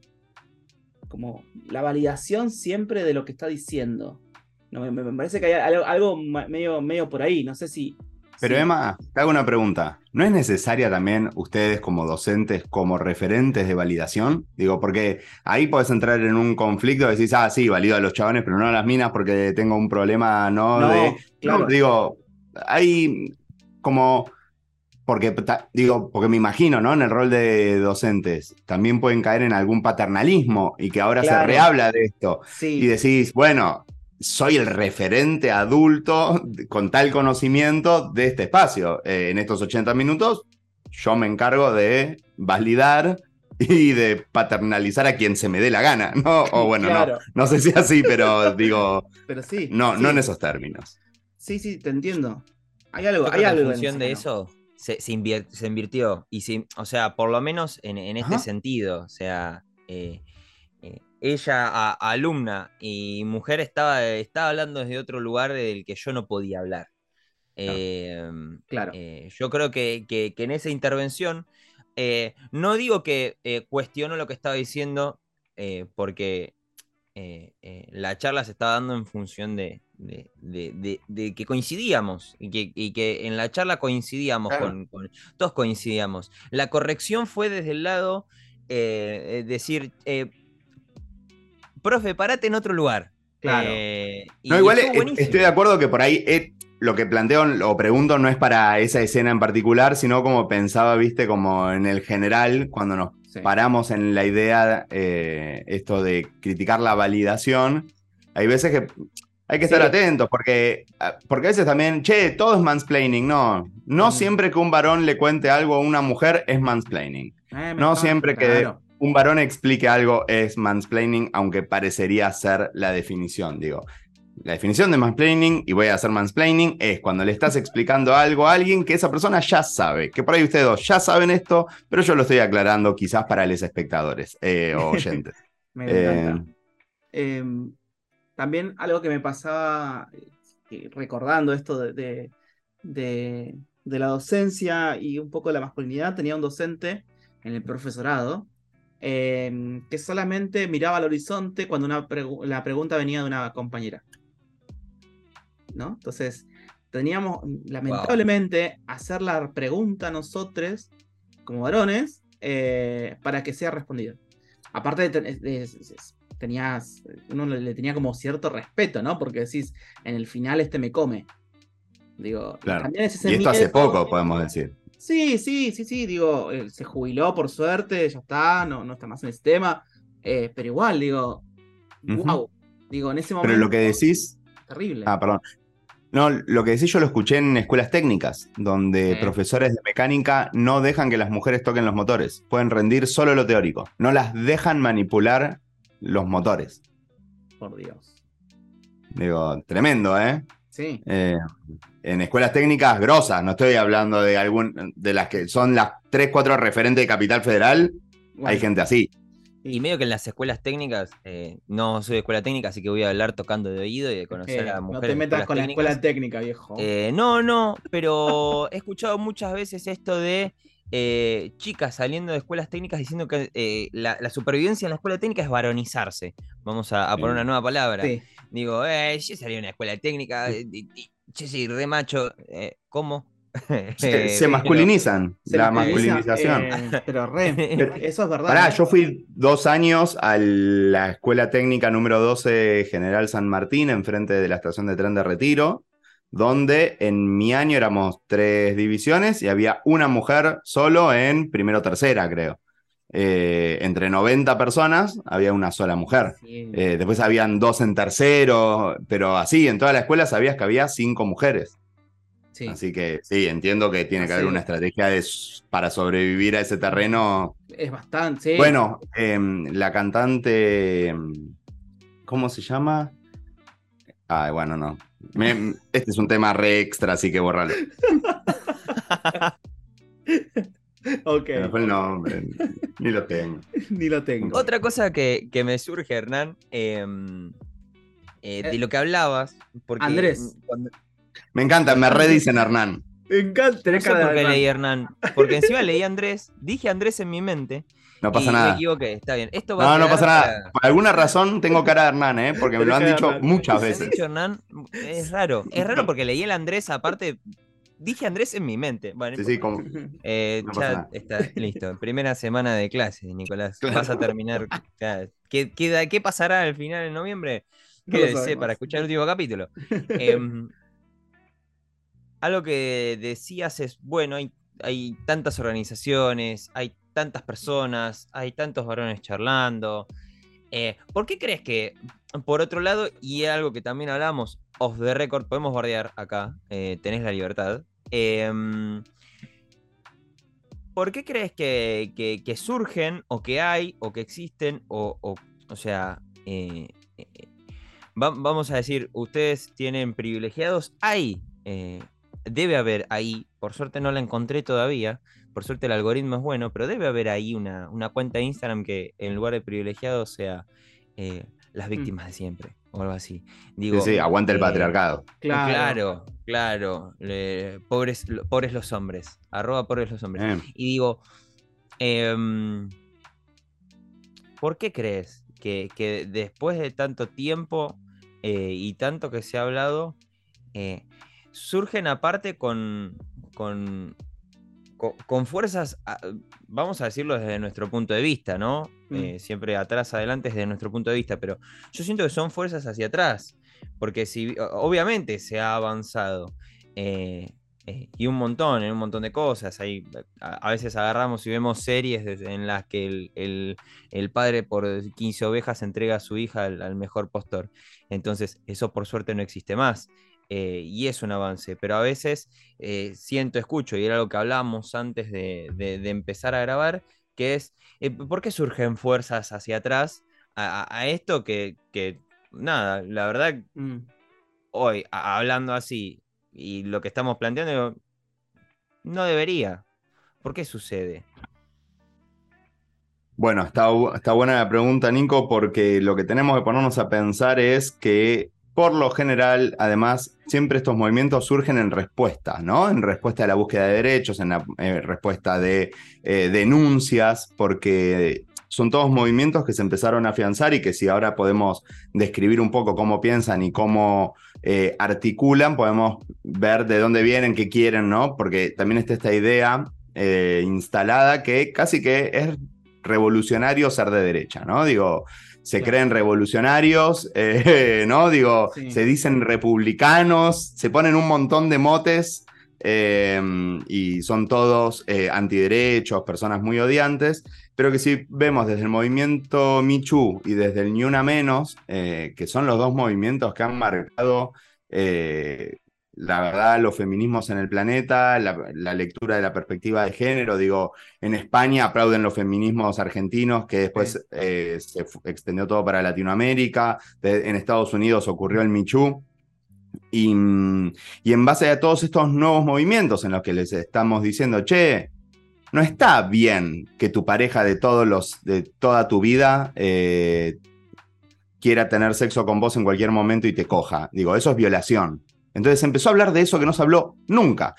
Como la validación siempre de lo que está diciendo. No, me, parece que hay algo, medio, medio por ahí. No sé si. Pero Emma, te hago una pregunta. ¿No es necesaria también ustedes como docentes, como referentes de validación? Digo, porque ahí puedes entrar en un conflicto, decís, ah, sí, valido a los chabones, pero no a las minas porque tengo un problema, no, de. Claro. digo, hay como porque digo, porque me imagino, ¿no? En el rol de docentes, también pueden caer en algún paternalismo y que ahora se rehabla de esto. Y decís, bueno, soy el referente adulto con tal conocimiento de este espacio. Eh, en estos 80 minutos, yo me encargo de validar y de paternalizar a quien se me dé la gana, ¿no? O bueno, no, no sé si así, pero digo, pero sí, no, no en esos términos. Sí, sí, te entiendo. Hay algo, hay algo en función de eso. Se, se, invirtió. Y si, o sea, por lo menos en, este sentido, o sea, eh, eh, ella, alumna y mujer, estaba, estaba hablando desde otro lugar del que yo no podía hablar. claro. Em, eh, yo creo que, que, en esa intervención, no digo que cuestiono lo que estaba diciendo, porque la charla se estaba dando en función de, de, que coincidíamos y que, en la charla coincidíamos, con, todos coincidíamos. La corrección fue desde el lado eh, decir, eh, profe, parate en otro lugar. Claro. Eh, no, igual estoy de acuerdo que por ahí lo que planteo o pregunto no es para esa escena en particular, sino como pensaba, viste, como en el general, cuando nos paramos en la idea, esto de criticar la validación. Hay veces que hay que estar atentos porque, ah, porque a veces también, che, todo es mansplaining. No, no siempre que un varón le cuente algo a una mujer es mansplaining. Eh, no siempre que un varón explique algo es mansplaining, aunque parecería ser la definición. Digo, la definición de mansplaining, y voy a hacer mansplaining, es cuando le estás explicando algo a alguien que esa persona ya sabe. Que por ahí ustedes dos ya saben esto, pero yo lo estoy aclarando quizás para los espectadores eh, o oyentes. Me encanta. Eh, em, también algo que me pasaba eh, recordando esto de, de, la docencia y un poco de la masculinidad, tenía un docente en el profesorado em, que solamente miraba al horizonte cuando una la pregunta venía de una compañera. ¿No? Entonces, teníamos lamentablemente hacer la pregunta nosotros, como varones, eh, para que sea respondida. Aparte de, tenías, uno le tenía como cierto respeto, ¿no? Porque decís, en el final este me come. Digo, claro. y esto hace poco, podemos decir. Sí, sí, sí, sí, digo, eh, se jubiló por suerte, ya está, no, no está más en el sistema, eh, pero igual, digo, wow, digo, en ese momento... Pero lo que decís... Terrible. Ah, perdón. No, lo que decís yo lo escuché en escuelas técnicas, donde profesores de mecánica no dejan que las mujeres toquen los motores, pueden rendir solo lo teórico, no las dejan manipular los motores. Por Dios. Digo, tremendo, ¿eh? Sí. Eh, en escuelas técnicas grosas, no estoy hablando de algún de las que son las 3, 4 referentes de Capital Federal, hay gente así. Y medio que en las escuelas técnicas, eh, no soy de escuela técnica, así que voy a hablar tocando de oído y de conocer a mujeres. No te metas con la escuela técnica, viejo. Eh, no, no, pero he escuchado muchas veces esto de eh, chicas saliendo de escuelas técnicas diciendo que eh, la, supervivencia en la escuela técnica es varonizarse. Vamos a, poner una nueva palabra. Digo, eh, yo salí de una escuela técnica, che, sí, re macho. ¿Cómo? Se, masculinizan, la masculinización. pero re, eso es verdad. yo fui dos años a la escuela técnica número 12 General San Martín, enfrente de la estación de tren de Retiro donde en mi año éramos tres divisiones y había una mujer solo en primero tercera, creo. Eh, entre 90 personas había una sola mujer. Eh, después habían dos en tercero, pero así, en toda la escuela sabías que había cinco mujeres. Así que sí, entiendo que tiene que haber una estrategia para sobrevivir a ese terreno. Es bastante. Bueno, em, la cantante, em, ¿cómo se llama? Ay, bueno, no este es un tema re extra, así que borralo. ok. fue el nombre, ni lo tengo. ni lo tengo. Otra cosa que, me surge, Hernán, em, eh, de eh, lo que hablabas. Porque Andrés. Me encanta, me redicen Hernán. Me encanta. No sé por qué leí Hernán. Porque encima leí Andrés, dije Andrés en mi mente. No pasa nada. Me equivoqué, está bien. Esto no, no pasa nada. Por alguna razón tengo cara de Hernán, ¿eh? Porque me lo han dicho muchas veces. Dicho Hernán, es raro. Es raro porque leí el Andrés, aparte. Dije Andrés en mi mente. Bueno, sí, sí, como... eh, ya está listo. Primera semana de clase, Nicolás. Vas a terminar. ¿Qué, qué, pasará al final de noviembre? Quédese para escuchar el último capítulo. Em, algo que decías es, bueno, hay hay tantas organizaciones, hay tantas personas, hay tantos varones charlando. Eh, ¿Por qué crees que, por otro lado, y algo que también hablamos, off the record, podemos guardiar acá, eh, tenés la libertad, em, ¿por qué crees que, surgen o que hay o que existen o, o, sea, eh, vamos a decir, ustedes tienen privilegiados, hay, debe haber ahí, por suerte no la encontré todavía, por suerte el algoritmo es bueno, pero debe haber ahí una, cuenta de Instagram que en lugar de privilegiados sea eh, las mm. víctimas de siempre o algo así. Digo, sí, aguanta el eh, patriarcado. Claro, claro. pobres, pobres los hombres. Arroba pobres los hombres. Y digo, em, ¿por qué crees que, después de tanto tiempo eh, y tanto que se ha hablado, surgen aparte con, con con, fuerzas, ah, vamos a decirlo desde nuestro punto de vista, ¿no? Mm. Eh, siempre atrás, adelante desde nuestro punto de vista, pero yo siento que son fuerzas hacia atrás, porque si, obviamente se ha avanzado. Eh, eh, y un montón, en un montón de cosas. Hay, a, veces agarramos y vemos series en las que el, padre por 15 ovejas entrega a su hija al, mejor postor. Entonces, eso por suerte no existe más. Eh, y es un avance, pero a veces eh, siento, escucho, y era lo que hablamos antes de, empezar a grabar, que es, eh, ¿por qué surgen fuerzas hacia atrás a, esto que, nada, la verdad, mm. hoy, hablando así, y lo que estamos planteando, no debería. ¿Por qué sucede? Bueno, está, está buena la pregunta, Nico, porque lo que tenemos que ponernos a pensar es que por lo general, además, siempre estos movimientos surgen en respuesta, ¿no? En respuesta a la búsqueda de derechos, en la eh, respuesta de eh, denuncias, porque son todos movimientos que se empezaron a afianzar y que si ahora podemos describir un poco cómo piensan y cómo eh, articulan, podemos ver de dónde vienen, qué quieren, ¿no? Porque también está esta idea instalada que casi que es revolucionario ser de derecha, ¿no? Digo, se creen revolucionarios, eh, ¿no? Digo, se dicen republicanos, se ponen un montón de motes em, y son todos eh, antiderechos, personas muy odiantes, pero que si vemos desde el movimiento Michu y desde el Ni Una Menos, eh, que son los dos movimientos que han marcado la verdad, los feminismos en el planeta, la, lectura de la perspectiva de género. Digo, en España aplauden los feminismos argentinos, que después eh, se extendió todo para Latinoamérica. en Estados Unidos ocurrió el Michu. Y, y, en base a todos estos nuevos movimientos en los que les estamos diciendo, che, no está bien que tu pareja de, todos los, de toda tu vida eh, quiera tener sexo con vos en cualquier momento y te coja. Digo, eso es violación. Entonces empezó a hablar de eso que no se habló nunca.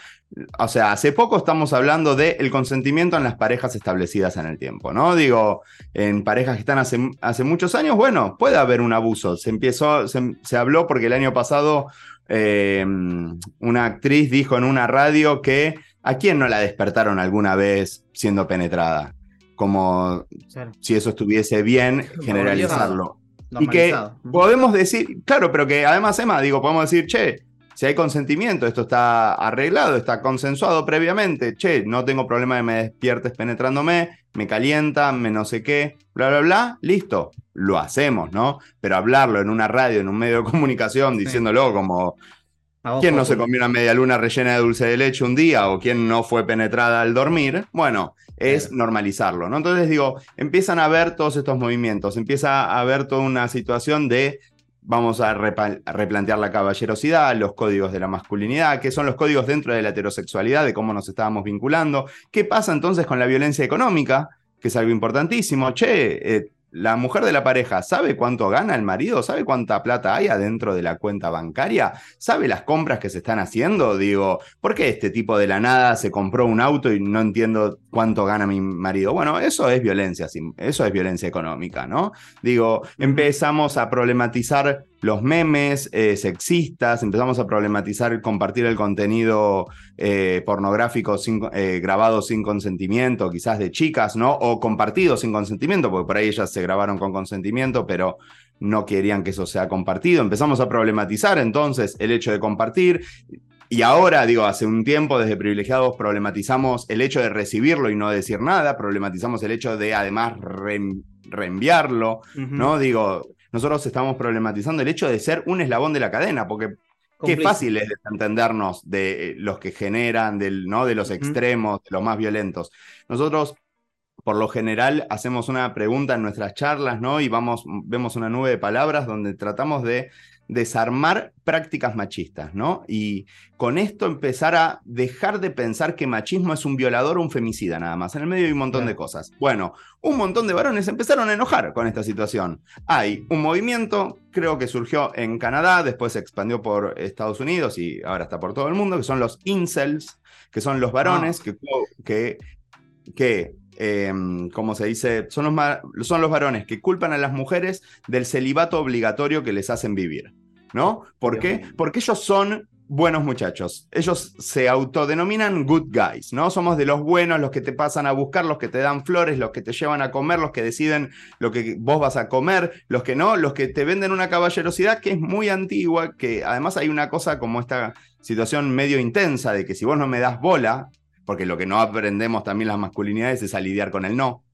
O sea, hace poco estamos hablando del consentimiento en las parejas establecidas en el tiempo, ¿no? Digo, en parejas que están hace, hace muchos años, bueno, puede haber un abuso. Se empezó, se, habló porque el año pasado em, una actriz dijo en una radio que a quién no la despertaron alguna vez siendo penetrada. Como si eso estuviese bien, generalizarlo. Y que podemos decir, claro, pero que además, Emma, digo, podemos decir, che, si hay consentimiento, esto está arreglado, está consensuado previamente, che, no tengo problema de me despiertes penetrándome, me calienta, me no sé qué, bla, bla, bla, listo, lo hacemos, ¿no? Pero hablarlo en una radio, en un medio de comunicación, diciéndolo como, ¿quién no se comió una media luna rellena de dulce de leche un día o quién no fue penetrada al dormir? Bueno, es normalizarlo, ¿no? Entonces digo, empiezan a ver todos estos movimientos, empieza a haber toda una situación de vamos a, replantear la caballerosidad, los códigos de la masculinidad, qué son los códigos dentro de la heterosexualidad, de cómo nos estábamos vinculando, qué pasa entonces con la violencia económica, que es algo importantísimo. Che, eh, la mujer de la pareja sabe cuánto gana el marido, sabe cuánta plata hay adentro de la cuenta bancaria, sabe las compras que se están haciendo. Digo, ¿por qué este tipo de la nada se compró un auto y no entiendo cuánto gana mi marido? Bueno, eso es violencia, eso es violencia económica, ¿no? Digo, empezamos a problematizar los memes eh, sexistas, empezamos a problematizar compartir el contenido eh, pornográfico eh, grabado sin consentimiento, quizás de chicas, ¿no? O compartido sin consentimiento, porque por ahí ellas se grabaron con consentimiento, pero no querían que eso sea compartido. Empezamos a problematizar entonces el hecho de compartir. y ahora, digo, hace un tiempo desde privilegiados problematizamos el hecho de recibirlo y no decir nada, problematizamos el hecho de además reenviarlo, ¿no? Digo, nosotros estamos problematizando el hecho de ser un eslabón de la cadena, porque qué fácil es desentendernos de los que generan, del, ¿no? de los extremos, de los más violentos. Nosotros por lo general hacemos una pregunta en nuestras charlas, ¿no? Y vamos, vemos una nube de palabras donde tratamos de desarmar prácticas machistas, ¿no? Y con esto empezar a dejar de pensar que machismo es un violador o un femicida nada más. En el medio hay un montón de cosas. Bueno, un montón de varones empezaron a enojar con esta situación. Hay un movimiento, creo que surgió en Canadá, después se expandió por Estados Unidos y ahora está por todo el mundo, que son los incels, que son los varones ah. que, que, em, como se dice, son los, son los varones que culpan a las mujeres del celibato obligatorio que les hacen vivir. ¿No? ¿Por qué? Porque ellos son buenos muchachos. Ellos se autodenominan good guys, ¿no? Somos de los buenos, los que te pasan a buscar, los que te dan flores, los que te llevan a comer, los que deciden lo que vos vas a comer, los que no, los que te venden una caballerosidad que es muy antigua, que además hay una cosa como esta situación medio intensa de que si vos no me das bola, porque lo que no aprendemos también las masculinidades es a lidiar con el no.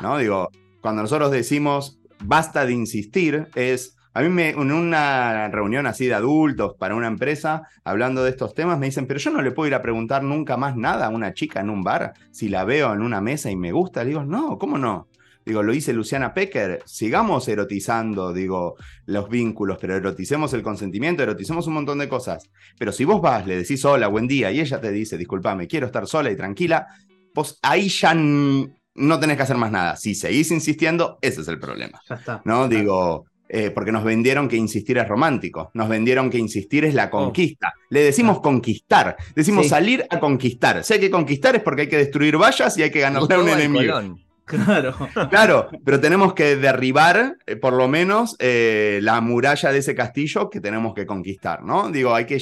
¿no? Digo, cuando nosotros decimos basta de insistir, es. A mí me, en una reunión así de adultos para una empresa, hablando de estos temas, me dicen, pero yo no le puedo ir a preguntar nunca más nada a una chica en un bar si la veo en una mesa y me gusta. Le digo, no, ¿cómo no? Digo, lo dice Luciana Pecker, sigamos erotizando, digo, los vínculos, pero eroticemos el consentimiento, eroticemos un montón de cosas. Pero si vos vas, le decís hola, buen día, y ella te dice, disculpame, quiero estar sola y tranquila, pues ahí ya no tenés que hacer más nada. Si seguís insistiendo, ese es el problema. Ya está. ¿No? Digo, eh, porque nos vendieron que insistir es romántico, nos vendieron que insistir es la oh. conquista. Le decimos conquistar, decimos salir a conquistar. Si hay que conquistar es porque hay que destruir vallas y hay que ganarle a un enemigo. Claro. Claro, pero tenemos que derribar, eh, por lo menos, eh, la muralla de ese castillo que tenemos que conquistar, ¿no? Digo, hay que,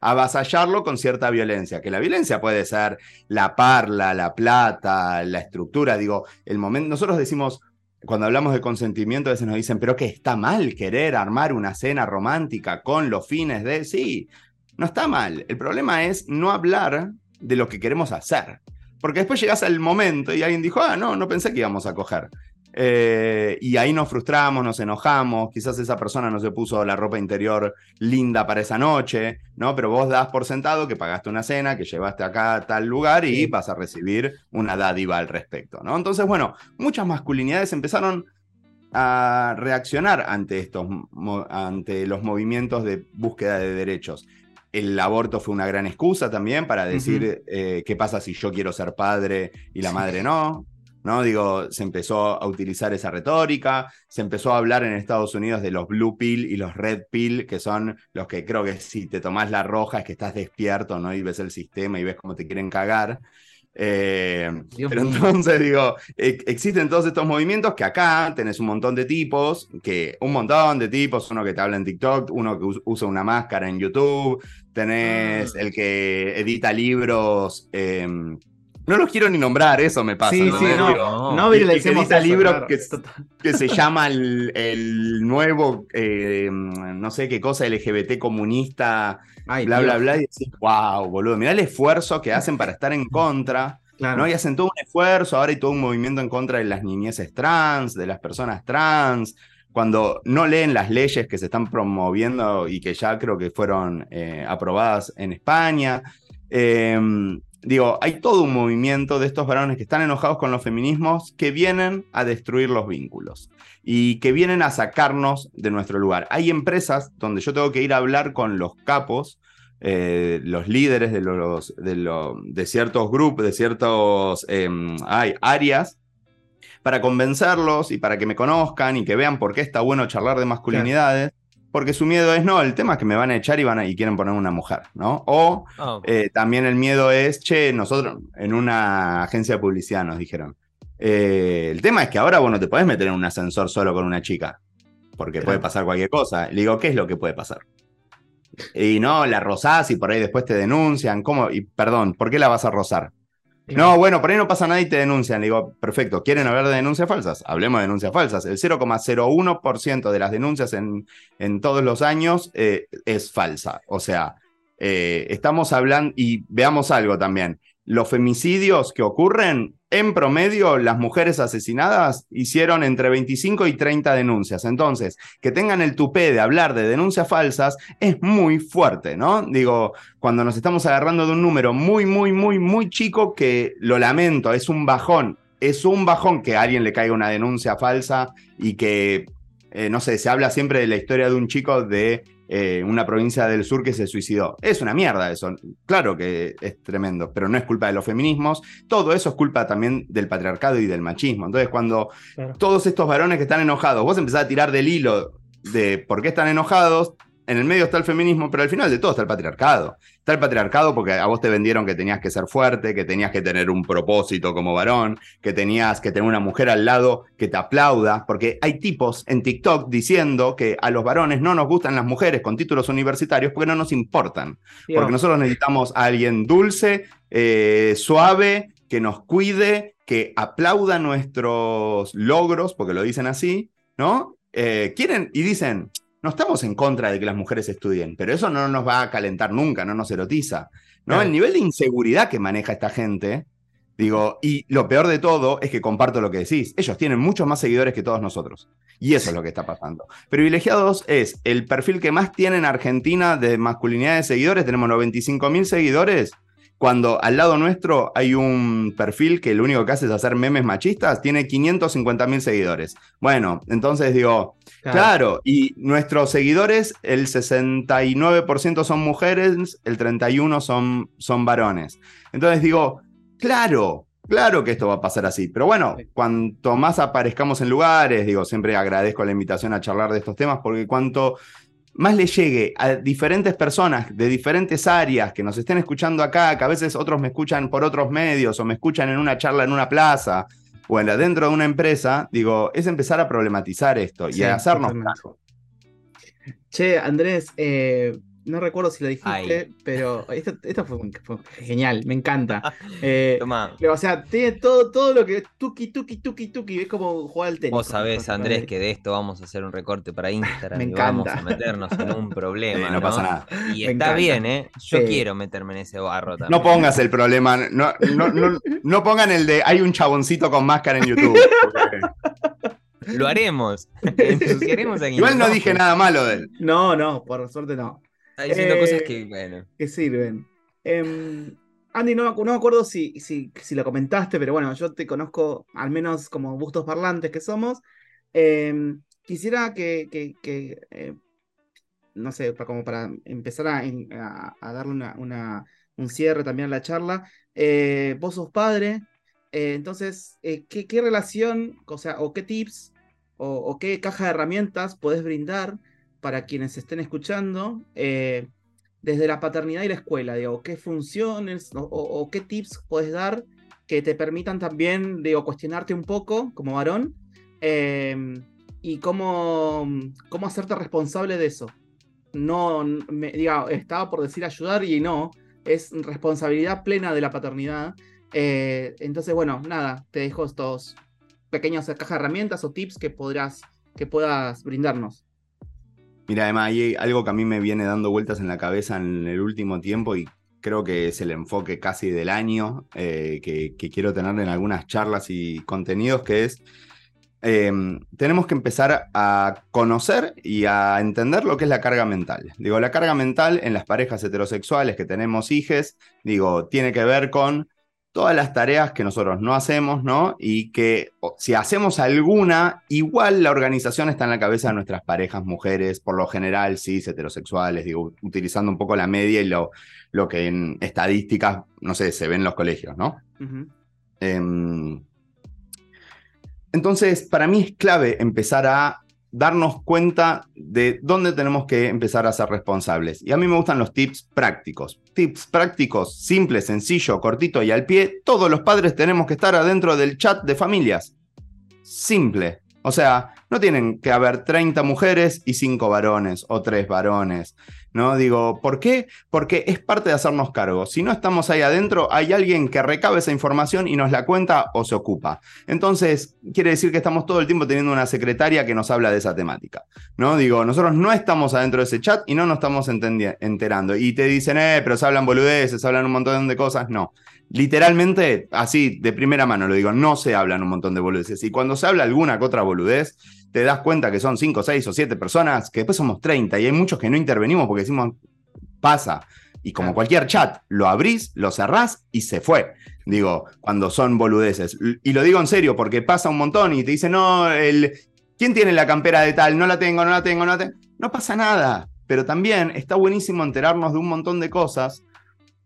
avasallarlo con cierta violencia, que la violencia puede ser la parla, la plata, la estructura, digo, el momento, nosotros decimos, cuando hablamos de consentimiento, a veces nos dicen, pero que está mal querer armar una cena romántica con los fines de, sí, no está mal, el problema es no hablar de lo que queremos hacer. Porque después llegas al momento y alguien dijo, ah, no, no pensé que íbamos a coger. Eh, y ahí nos frustramos, nos enojamos, quizás esa persona no se puso la ropa interior linda para esa noche, ¿no? Pero vos das por sentado que pagaste una cena, que llevaste acá a tal lugar y vas a recibir una dádiva al respecto, ¿no? Entonces, bueno, muchas masculinidades empezaron a reaccionar ante estos, ante los movimientos de búsqueda de derechos el aborto fue una gran excusa también para decir eh, qué pasa si yo quiero ser padre y la madre no. ¿no? Digo, se empezó a utilizar esa retórica, se empezó a hablar en Estados Unidos de los blue pill y los red pill, que son los que creo que si te tomás la roja es que estás despierto, ¿no? Y ves el sistema y ves cómo te quieren cagar. Eh, pero entonces digo, existen todos estos movimientos que acá tenés un montón de tipos, que un montón de tipos, uno que te habla en TikTok, uno que usa una máscara en YouTube, tenés ah. el que edita libros. Em, no los quiero ni nombrar, eso me pasa. Sí, sí, no, no, edita libros que, que, se llama el, nuevo, em, no sé qué cosa, LGBT comunista bla, bla, bla, y decís, wow, boludo, mirá el esfuerzo que hacen para estar en contra. ¿no? Y hacen todo un esfuerzo, ahora hay todo un movimiento en contra de las niñeces trans, de las personas trans, cuando no leen las leyes que se están promoviendo y que ya creo que fueron eh, aprobadas en España. Em, digo, hay todo un movimiento de estos varones que están enojados con los feminismos que vienen a destruir los vínculos y que vienen a sacarnos de nuestro lugar. Hay empresas donde yo tengo que ir a hablar con los capos, eh, los líderes de, los, de, ciertos grupos, de ciertos em, áreas, para convencerlos y para que me conozcan y que vean por qué está bueno charlar de masculinidades. Porque su miedo es, no, el tema es que me van a echar y, van y quieren poner una mujer, ¿no? O oh. eh, también el miedo es, che, nosotros en una agencia de publicidad nos dijeron, eh, el tema es que ahora vos no te podés meter en un ascensor solo con una chica, porque puede pasar cualquier cosa. Le digo, ¿qué es lo que puede pasar? Y no, la rozás y por ahí después te denuncian. ¿Cómo? Y perdón, ¿por qué la vas a rozar? No, bueno, por ahí no pasa nada y te denuncian. Le digo, perfecto, ¿quieren hablar de denuncias falsas? Hablemos de denuncias falsas. El 0,01% de las denuncias en, en, todos los años eh, es falsa. O sea, eh, estamos hablando, y veamos algo también, los femicidios que ocurren, en promedio, las mujeres asesinadas hicieron entre 25 y 30 denuncias. Entonces, que tengan el tupé de hablar de denuncias falsas es muy fuerte, ¿no? Digo, cuando nos estamos agarrando de un número muy, muy, muy, muy chico, que lo lamento, es un bajón. Es un bajón que a alguien le caiga una denuncia falsa y que, eh, no sé, se habla siempre de la historia de un chico de eh, una provincia del sur que se suicidó. Es una mierda eso. Claro que es tremendo, pero no es culpa de los feminismos. Todo eso es culpa también del patriarcado y del machismo. Entonces, cuando todos estos varones que están enojados, vos empezás a tirar del hilo de por qué están enojados, en el medio está el feminismo, pero al final de todo está el patriarcado. Está el patriarcado porque a vos te vendieron que tenías que ser fuerte, que tenías que tener un propósito como varón, que tenías que tener una mujer al lado que te aplauda, porque hay tipos en TikTok diciendo que a los varones no nos gustan las mujeres con títulos universitarios porque no nos importan. Porque nosotros necesitamos a alguien dulce, eh, suave, que nos cuide, que aplauda nuestros logros, porque lo dicen así, ¿no? Eh, quieren y dicen, no estamos en contra de que las mujeres estudien, pero eso no nos va a calentar nunca, no nos erotiza. ¿no? El nivel de inseguridad que maneja esta gente, digo, y lo peor de todo es que comparto lo que decís, ellos tienen muchos más seguidores que todos nosotros. Y eso es lo que está pasando. Privilegiados es el perfil que más tiene en Argentina de masculinidad de seguidores, tenemos 95 mil seguidores cuando al lado nuestro hay un perfil que lo único que hace es hacer memes machistas, tiene 550 mil seguidores. Bueno, entonces digo, claro. y nuestros seguidores, el 69% son mujeres, el 31% son, son varones. Entonces digo, claro, Claro que esto va a pasar así, pero bueno, cuanto más aparezcamos en lugares, digo, siempre agradezco la invitación a charlar de estos temas, porque cuanto más le llegue a diferentes personas de diferentes áreas que nos estén escuchando acá, que a veces otros me escuchan por otros medios o me escuchan en una charla en una plaza o en dentro de una empresa, digo, es empezar a problematizar esto y a hacernos. Che, Andrés, eh, no recuerdo si lo dijiste, pero esto, fue, genial, me encanta. Eh, o sea, tiene todo, todo lo que tuki, tuki, tuki, tuki, es como jugar al tenis. Vos sabés, Andrés, que de esto vamos a hacer un recorte para Instagram me y vamos a meternos en un problema. no, pasa nada. Y está bien, ¿eh? Yo quiero meterme en ese barro también. No pongas el problema, no, no, no, pongan el de hay un chaboncito con máscara en YouTube. Lo haremos. Igual no dije nada malo de él. No, no, por suerte no. Está diciendo cosas eh, que, bueno. Que sirven. Em, Andy, no, no, me acuerdo si, si, si, lo comentaste, pero bueno, yo te conozco al menos como gustos parlantes que somos. Em, quisiera que, que, eh, no sé, como para empezar a, a, darle una, un cierre también a la charla. Eh, vos sos padre, entonces, ¿qué, ¿qué, relación, o sea, o qué tips o, o, qué caja de herramientas podés brindar para quienes estén escuchando, eh, desde la paternidad y la escuela, digo, qué funciones o, qué tips puedes dar que te permitan también, digo, cuestionarte un poco como varón em, y cómo, cómo hacerte responsable de eso. No, me, diga, estaba por decir ayudar y no, es responsabilidad plena de la paternidad. Eh, entonces, bueno, nada, te dejo estos pequeños cajas de herramientas o tips que podrás, que puedas brindarnos. Mira, además hay algo que a mí me viene dando vueltas en la cabeza en el último tiempo y creo que es el enfoque casi del año eh, que, quiero tener en algunas charlas y contenidos, que es, em, tenemos que empezar a conocer y a entender lo que es la carga mental. Digo, la carga mental en las parejas heterosexuales que tenemos hijes, digo, tiene que ver con todas las tareas que nosotros no hacemos, ¿no? Y que si hacemos alguna, igual la organización está en la cabeza de nuestras parejas mujeres, por lo general, sí, heterosexuales, digo, utilizando un poco la media y lo, lo que en estadísticas, no sé, se ve en los colegios, ¿no? Em, entonces, para mí es clave empezar a darnos cuenta de dónde tenemos que empezar a ser responsables. Y a mí me gustan los tips prácticos. Tips prácticos, simples, sencillo, cortito y al pie. Todos los padres tenemos que estar adentro del chat de familias. Simple. O sea, no tienen que haber 30 mujeres y 5 varones o 3 varones. ¿No? Digo, ¿por qué? Porque es parte de hacernos cargo. Si no estamos ahí adentro, hay alguien que recabe esa información y nos la cuenta o se ocupa. Entonces, quiere decir que estamos todo el tiempo teniendo una secretaria que nos habla de esa temática, ¿no? Digo, nosotros no estamos adentro de ese chat y no nos estamos enterando. Y te dicen, eh, pero se hablan boludeces, se hablan un montón de cosas. No. Literalmente, así, de primera mano lo digo, no se hablan un montón de boludeces. Y cuando se habla alguna que otra boludez, te das cuenta que son 5, 6 o 7 personas, que después somos 30 y hay muchos que no intervenimos porque decimos, pasa. Y como cualquier chat, lo abrís, lo cerrás y se fue. Digo, cuando son boludeces. Y lo digo en serio porque pasa un montón y te dicen, no, el, ¿quién tiene la campera de tal? No la tengo, no la tengo, no la tengo. No pasa nada. Pero también está buenísimo enterarnos de un montón de cosas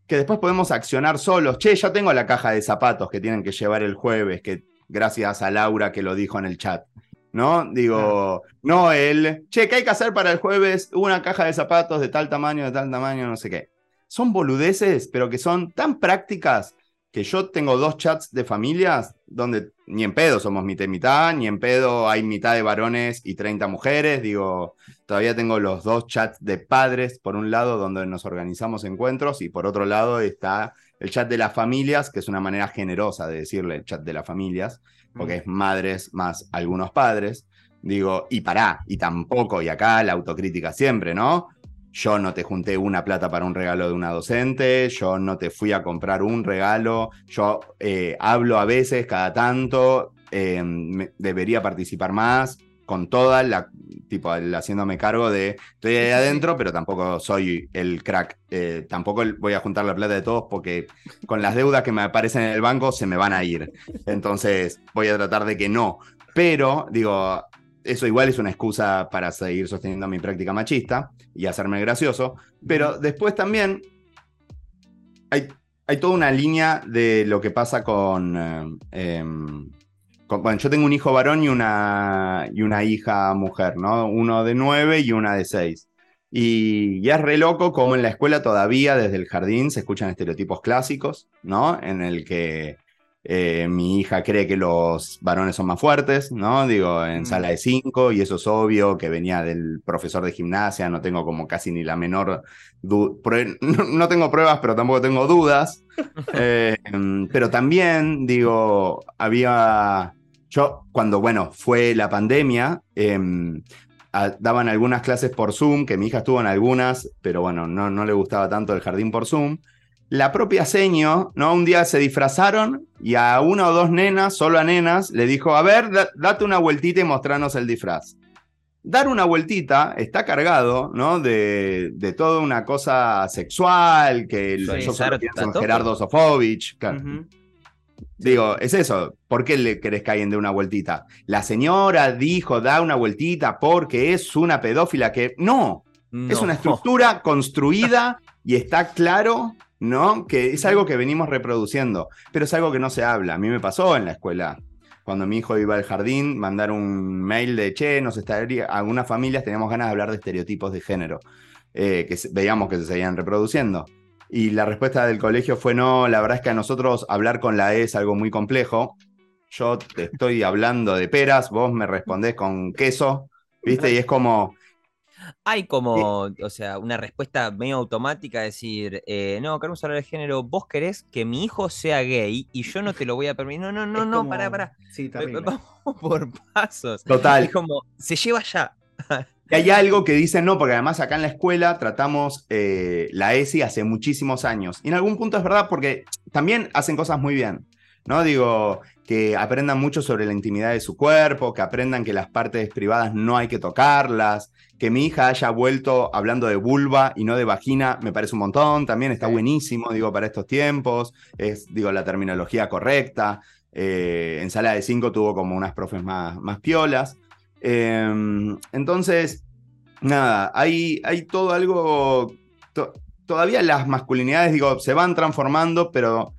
que después podemos accionar solos. Che, ya tengo la caja de zapatos que tienen que llevar el jueves, que gracias a Laura que lo dijo en el chat. ¿No? Digo, no el, che, ¿qué hay que hacer para el jueves? Una caja de zapatos de tal tamaño, de tal tamaño, no sé qué. Son boludeces, pero que son tan prácticas que yo tengo dos chats de familias donde ni en pedo somos mitad y mitad, ni en pedo hay mitad de varones y 30 mujeres. Digo, todavía tengo los dos chats de padres, por un lado, donde nos organizamos encuentros, y por otro lado está el chat de las familias, que es una manera generosa de decirle el chat de las familias, porque es madres más algunos padres. Digo, y pará, y tampoco, y acá la autocrítica siempre, ¿no? Yo no te junté una plata para un regalo de una docente, yo no te fui a comprar un regalo, yo eh, hablo a veces, cada tanto, eh, debería participar más, con toda la, tipo, haciéndome cargo de, estoy ahí adentro, pero tampoco soy el crack. Eh, tampoco voy a juntar la plata de todos porque con las deudas que me aparecen en el banco se me van a ir. Entonces voy a tratar de que no. Pero, digo, eso igual es una excusa para seguir sosteniendo mi práctica machista y hacerme gracioso. Pero después también hay, hay toda una línea de lo que pasa con... Eh, em, bueno, yo tengo un hijo varón y una, y una hija mujer, ¿no? Uno de nueve y una de seis. Y ya es re loco como en la escuela todavía, desde el jardín, se escuchan estereotipos clásicos, ¿no? En el que eh, mi hija cree que los varones son más fuertes, ¿no? Digo, en mm. sala de cinco, y eso es obvio, que venía del profesor de gimnasia, no tengo como casi ni la menor no, tengo pruebas, pero tampoco tengo dudas. Eh, pero también, digo, había yo, cuando, bueno, fue la pandemia, em, daban algunas clases por Zoom, que mi hija estuvo en algunas, pero bueno, no, no le gustaba tanto el jardín por Zoom. La propia seño, ¿no? Un día se disfrazaron y a una o dos nenas, solo a nenas, le dijo, a ver, date una vueltita y mostrarnos el disfraz. Dar una vueltita está cargado, ¿no? De, de toda una cosa sexual, que el, yo Gerardo Sofovich. Digo, es eso. ¿Por qué le querés que alguien dé una vueltita? La señora dijo, da una vueltita porque es una pedófila que. No, es una estructura construida y está claro, ¿no? Que es algo que venimos reproduciendo, pero es algo que no se habla. A mí me pasó en la escuela. Cuando mi hijo iba al jardín, mandar un mail de che, nos estaría. Algunas familias teníamos ganas de hablar de estereotipos de género, eh, que veíamos que se seguían reproduciendo. Y la respuesta del colegio fue no, la verdad es que a nosotros hablar con la E es algo muy complejo. Yo te estoy hablando de peras, vos me respondés con queso, ¿viste? Y es como... Hay como, o sea, una respuesta medio automática, decir, eh, no, queremos hablar de género, vos querés que mi hijo sea gay y yo no te lo voy a permitir. No, no, no, no, pará, pará. Sí. Vamos por pasos. Total. Es como, se lleva ya. Y hay algo que dicen no, porque además acá en la escuela tratamos eh, la ESI hace muchísimos años. Y en algún punto es verdad porque también hacen cosas muy bien. ¿no? Digo, que aprendan mucho sobre la intimidad de su cuerpo, que aprendan que las partes privadas no hay que tocarlas, que mi hija haya vuelto hablando de vulva y no de vagina, me parece un montón, también está buenísimo, digo, para estos tiempos, es, digo, la terminología correcta. Eh, en sala de cinco tuvo como unas profes más, más piolas. Em, entonces, nada, hay, hay todo algo, todavía las masculinidades, digo, se van transformando, pero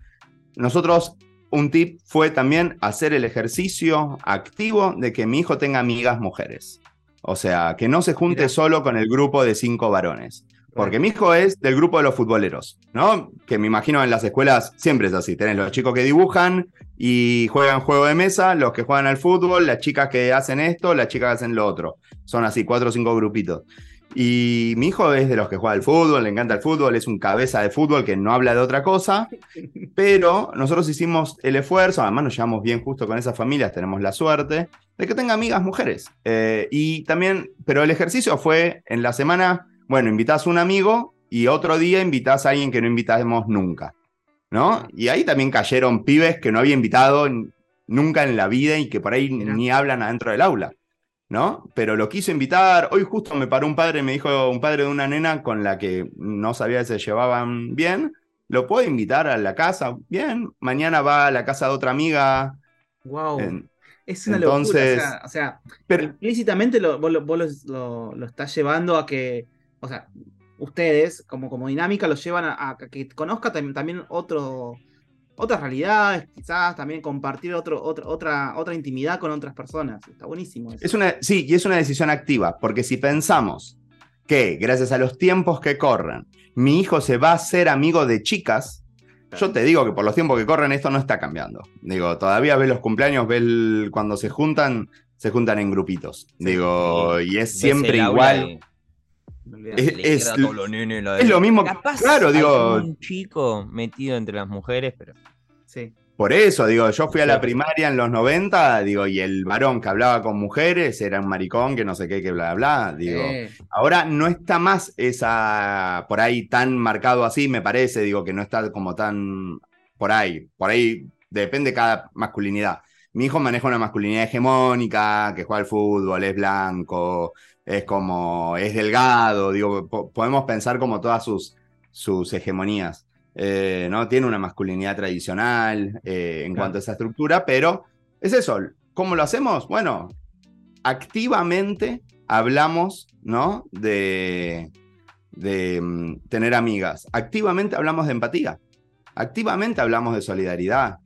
nosotros, un tip fue también hacer el ejercicio activo de que mi hijo tenga amigas mujeres. O sea, que no se junte solo con el grupo de cinco varones. Porque mi hijo es del grupo de los futboleros, ¿no? Que me imagino en las escuelas siempre es así. Tenés los chicos que dibujan y juegan juego de mesa, los que juegan al fútbol, las chicas que hacen esto, las chicas que hacen lo otro. Son así, cuatro o cinco grupitos. Y mi hijo es de los que juega al fútbol, le encanta el fútbol, es un cabeza de fútbol que no habla de otra cosa, pero nosotros hicimos el esfuerzo, además nos llevamos bien justo con esas familias, tenemos la suerte de que tenga amigas mujeres. Eh, y también, pero el ejercicio fue en la semana, bueno, invitas a un amigo y otro día invitas a alguien que no invitamos nunca, ¿no? Y ahí también cayeron pibes que no había invitado nunca en la vida y que por ahí ni hablan adentro del aula. ¿no? Pero lo quiso invitar. Hoy justo me paró un padre, me dijo un padre de una nena con la que no sabía si se llevaban bien. ¿Lo puedo invitar a la casa? Bien. Mañana va a la casa de otra amiga. Wow. es una locura. O sea, implícitamente lo, vos, lo, estás llevando a que. O sea, ustedes, como, como dinámica, lo llevan a, a que conozca también otro otras realidades, quizás también compartir otro, otra, otra intimidad con otras personas. Está buenísimo. Es una, sí, y es una decisión activa, porque si pensamos que gracias a los tiempos que corren, mi hijo se va a ser amigo de chicas, yo te digo que por los tiempos que corren esto no está cambiando. Digo, todavía ves los cumpleaños, ves cuando se juntan, se juntan en grupitos. Digo, y es siempre igual. Es, lo mismo. claro, digo. Un chico metido entre las mujeres, pero. Sí. Por eso, digo, yo fui a la primaria en los 90, digo, y el varón que hablaba con mujeres era un maricón que no sé qué, que bla, bla, digo. Ahora no está más esa, por ahí tan marcado así, me parece, digo, que no está como tan por ahí. Por ahí depende cada masculinidad. Mi hijo maneja una masculinidad hegemónica, que juega al fútbol, es blanco, es como, es delgado, digo, podemos pensar como todas sus, sus hegemonías. Eh, ¿no? Tiene una masculinidad tradicional eh, en cuanto a esa estructura, pero es eso. ¿Cómo lo hacemos? Bueno, activamente hablamos, ¿no? De, de mm, tener amigas. Activamente hablamos de empatía. Activamente hablamos de solidaridad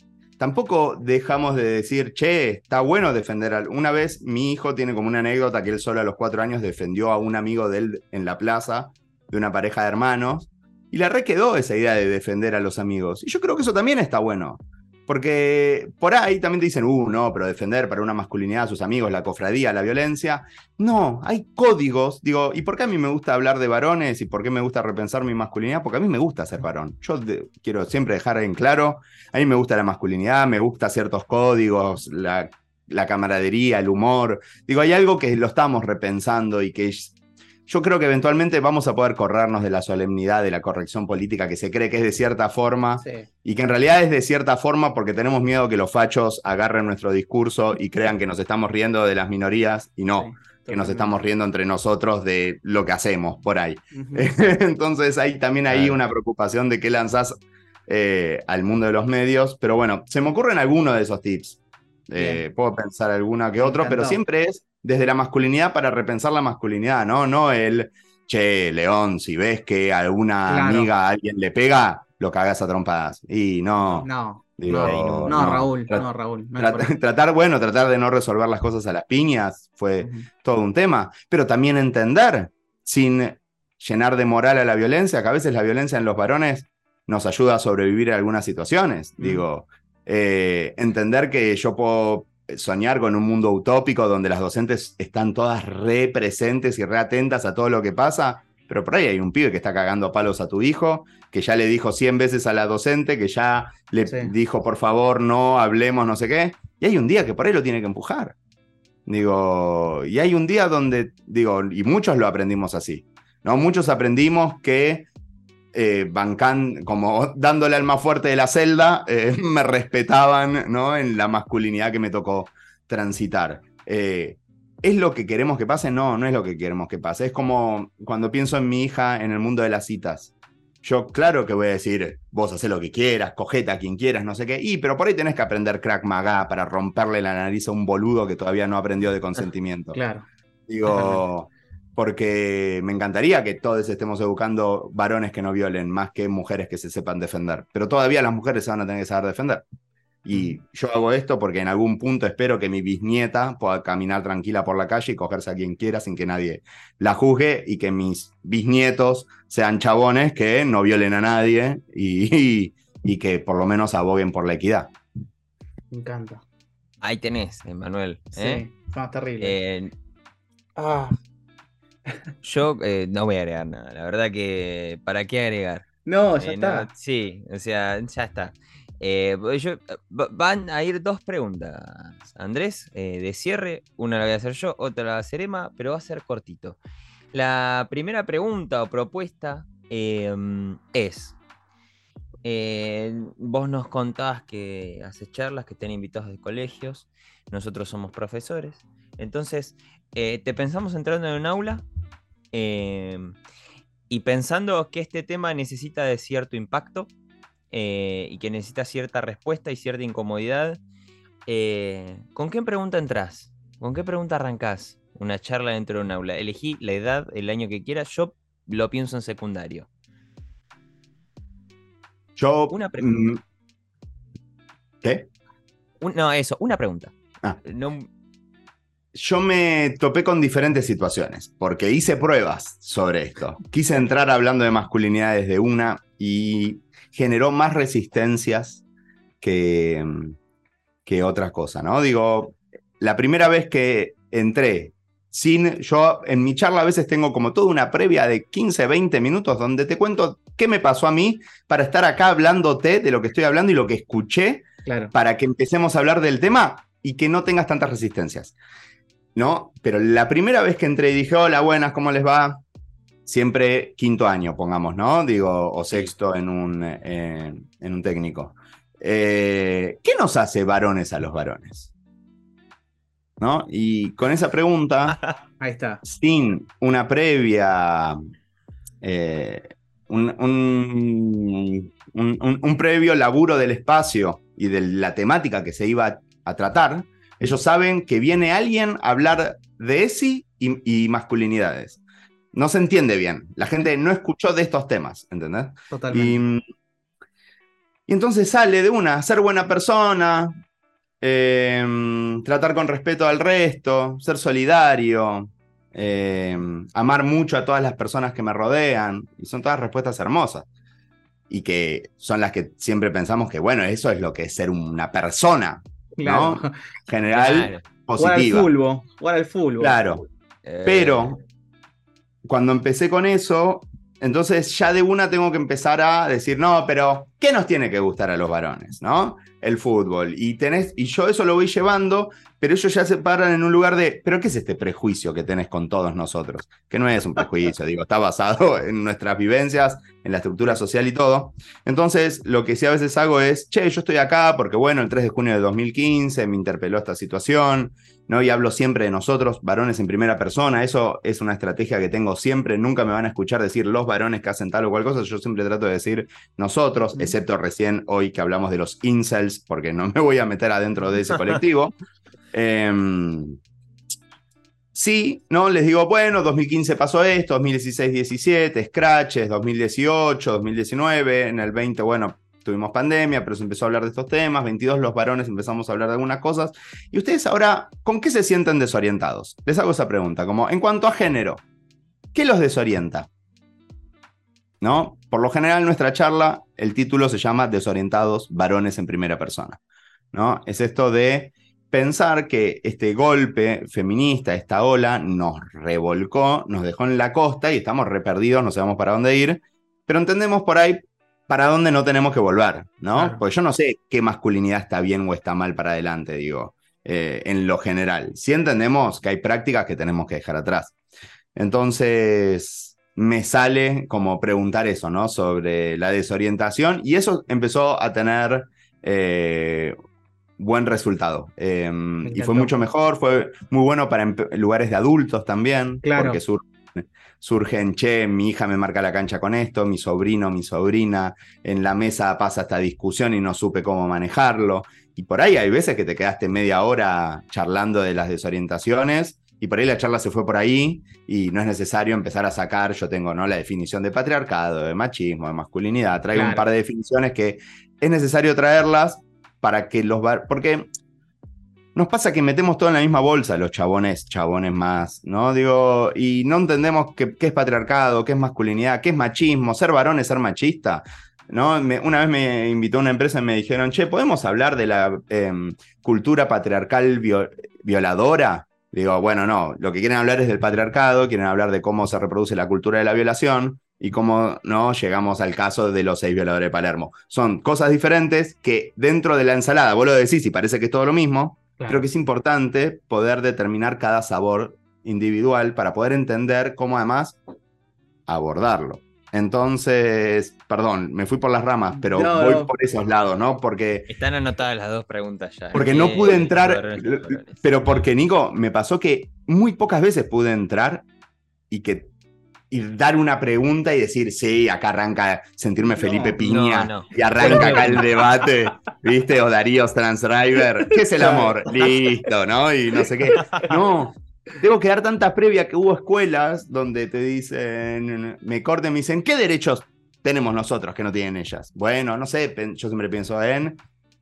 tampoco dejamos de decir, che, está bueno defender a... Una vez mi hijo tiene como una anécdota que él solo a los cuatro años defendió a un amigo de él en la plaza, de una pareja de hermanos, y le requedó esa idea de defender a los amigos. Y yo creo que eso también está bueno. Porque por ahí también te dicen, uh, no, pero defender para una masculinidad a sus amigos, la cofradía, la violencia. No, hay códigos. Digo, ¿y por qué a mí me gusta hablar de varones y por qué me gusta repensar mi masculinidad? Porque a mí me gusta ser varón. Yo quiero siempre dejar en claro, a mí me gusta la masculinidad, me gusta ciertos códigos, la, la camaradería, el humor. Digo, hay algo que lo estamos repensando y que yo creo que eventualmente vamos a poder corrernos de la solemnidad de la corrección política que se cree que es de cierta forma y que en realidad es de cierta forma porque tenemos miedo que los fachos agarren nuestro discurso y crean que nos estamos riendo de las minorías y no, que nos estamos riendo entre nosotros de lo que hacemos por ahí. Entonces hay también ahí una preocupación de qué lanzás eh, al mundo de los medios, pero bueno, se me ocurren algunos de esos tips. Eh, puedo pensar alguna que otro, pero siempre es desde la masculinidad para repensar la masculinidad, ¿no? No el, che, León, si ves que a alguna amiga a alguien le pega, lo cagas a trompadas. Y no. No. no, Raúl, no, Raúl. tratar, bueno, tratar de no resolver las cosas a las piñas fue todo un tema, pero también entender, sin llenar de moral a la violencia, que a veces la violencia en los varones nos ayuda a sobrevivir a algunas situaciones. Digo, eh, entender que yo puedo soñar con un mundo utópico donde las docentes están todas re presentes y re atentas a todo lo que pasa, pero por ahí hay un pibe que está cagando palos a tu hijo, que ya le dijo 100 veces a la docente, que ya le dijo, por favor, no hablemos, no sé qué, y hay un día que por ahí lo tiene que empujar. Digo, y hay un día donde, digo, y muchos lo aprendimos así, ¿no? Muchos aprendimos que eh, bancan, como dándole al más fuerte de la celda, eh, me respetaban ¿no? en la masculinidad que me tocó transitar. Eh, ¿Es lo que queremos que pase? No, no es lo que queremos que pase. Es como cuando pienso en mi hija en el mundo de las citas. Yo, claro que voy a decir, vos haces lo que quieras, cogete a quien quieras, no sé qué. Y, pero por ahí tenés que aprender crack maga para romperle la nariz a un boludo que todavía no aprendió de consentimiento. Claro. Digo, porque me encantaría que todos estemos educando varones que no violen más que mujeres que se sepan defender. Pero todavía las mujeres se van a tener que saber defender. Y yo hago esto porque en algún punto espero que mi bisnieta pueda caminar tranquila por la calle y cogerse a quien quiera sin que nadie la juzgue y que mis bisnietos sean chabones que no violen a nadie y, y, que por lo menos aboguen por la equidad. Me encanta. Ahí tenés, Emanuel. ¿eh? Sí, terrible. ah, Yo eh, no voy a agregar nada. La verdad que, ¿para qué agregar? No, ya Eh, está. sí, o sea, ya está. Eh, voy yo- va- van a ir dos preguntas, Andrés, de cierre. Una la voy a hacer yo, otra la va a hacer Emma, pero va a ser cortito. La primera pregunta o propuesta em, es, eh, vos nos contabas que haces charlas, que tenés invitados de colegios, nosotros somos profesores, entonces eh, te pensamos entrando en un aula em, y pensando que este tema necesita de cierto impacto eh, y que necesita cierta respuesta y cierta incomodidad, eh, ¿con qué pregunta entras? ¿Con qué pregunta arrancás una charla dentro de un aula? Elegí la edad, el año que quieras, yo lo pienso en secundario. Yo. Una pregunta. mm, ¿Qué? Un- no, eso, una pregunta. Ah. No, Yo me topé con diferentes situaciones, porque hice pruebas sobre esto. Quise entrar hablando de masculinidad desde una y generó más resistencias que, que otras cosas, ¿no? Digo, la primera vez que entré sin, yo en mi charla a veces tengo como toda una previa de 15, 20 minutos donde te cuento qué me pasó a mí para estar acá hablándote de lo que estoy hablando y lo que escuché Claro. para que empecemos a hablar del tema y que no tengas tantas resistencias. ¿No? Pero la primera vez que entré y dije, hola, buenas, ¿cómo les va? Siempre quinto año, pongamos, ¿no? Digo, o sexto en un, eh, en un técnico. Eh, ¿Qué nos hace varones a los varones? ¿No? Y con esa pregunta, Ahí está. sin una previa, eh, un, un- un- un- un previo laburo del espacio y de la temática que se iba a tratar, ellos saben que viene alguien a hablar de ESI y, y masculinidades. No se entiende bien. La gente no escuchó de estos temas, ¿entendés? Totalmente. Y, y entonces sale de una, ser buena persona, eh, tratar con respeto al resto, ser solidario, eh, amar mucho a todas las personas que me rodean. Y son todas respuestas hermosas. Y que son las que siempre pensamos que, bueno, eso es lo que es ser una persona, claro. ¿no? general, claro, Jugar al positiva. fútbol. Jugar al fútbol. Claro. eh, Pero cuando empecé con eso, entonces ya de una tengo que empezar a decir, no, pero ¿qué nos tiene que gustar a los varones? ¿No? El fútbol. Y, tenés, y yo eso lo voy llevando, pero ellos ya se paran en un lugar de, pero ¿qué es este prejuicio que tenés con todos nosotros? Que no es un prejuicio, digo, está basado en nuestras vivencias, en la estructura social y todo. Entonces, lo que sí a veces hago es, che, yo estoy acá porque, bueno, el 3 de junio de 2015 me interpeló esta situación, ¿no? Y hablo siempre de nosotros, varones en primera persona. Eso es una estrategia que tengo siempre. Nunca me van a escuchar decir los varones que hacen tal o cual cosa. Yo siempre trato de decir nosotros, excepto recién hoy que hablamos de los incels, porque no me voy a meter adentro de ese colectivo. Em, sí, ¿no? Les digo, bueno, 2015 pasó esto, 2016, 17, scratches, 2018, 2019, en el 20, bueno, tuvimos pandemia, pero se empezó a hablar de estos temas, 22 los varones empezamos a hablar de algunas cosas, y ustedes ahora, ¿con qué se sienten desorientados? Les hago esa pregunta, como en cuanto a género, ¿qué los desorienta? ¿No? Por lo general, nuestra charla, el título se llama Desorientados varones en primera persona. ¿No? Es esto de pensar que este golpe feminista, esta ola, nos revolcó, nos dejó en la costa y estamos re perdidos, no sabemos para dónde ir, pero entendemos por ahí para dónde no tenemos que volver, ¿no? Claro. Porque yo no sé qué masculinidad está bien o está mal para adelante, digo, eh, en lo general. Sí entendemos que hay prácticas que tenemos que dejar atrás. Entonces, me sale como preguntar eso, ¿no? Sobre la desorientación y eso empezó a tener eh, buen resultado. Eh, y fue mucho mejor, fue muy bueno para lugares de adultos también, Claro. porque sur- surgen, che, mi hija me marca la cancha con esto, mi sobrino, mi sobrina, en la mesa pasa esta discusión y no supe cómo manejarlo. Y por ahí hay veces que te quedaste media hora charlando de las desorientaciones y por ahí la charla se fue por ahí y no es necesario empezar a sacar, yo tengo ¿no? la definición de patriarcado, de machismo, de masculinidad, traigo un par de definiciones que es necesario traerlas para que los... Porque nos pasa que metemos todo en la misma bolsa, los chabones, chabones más, ¿no? Digo, y no entendemos qué, es patriarcado, qué es masculinidad, qué es machismo, ser varón es ser machista. ¿No? Una vez me invitó una empresa y me dijeron, che, ¿podemos hablar de la em, cultura patriarcal vio- violadora? Digo, bueno, no, lo que quieren hablar es del patriarcado, quieren hablar de cómo se reproduce la cultura de la violación y cómo no llegamos al caso de los seis violadores de Palermo. Son cosas diferentes que dentro de la ensalada, vos lo decís y parece que es todo lo mismo, creo que es importante poder determinar cada sabor individual para poder entender cómo además abordarlo. Entonces, perdón, me fui por las ramas, pero voy por esos lados, ¿no? Porque... Están anotadas las dos preguntas ya. Porque no pude entrar, pero porque, Nico, me pasó que muy pocas veces pude entrar y que y dar una pregunta y decir, sí, acá arranca sentirme Felipe Piña y arranca acá el debate, ¿viste? O Darío Transriver, ¿qué es el amor? Listo, ¿no? Y no sé qué. No, tengo que dar tantas previas que hubo escuelas donde te dicen, me corten, me dicen, ¿qué derechos tenemos nosotros que no tienen ellas? Bueno, no sé, yo siempre pienso en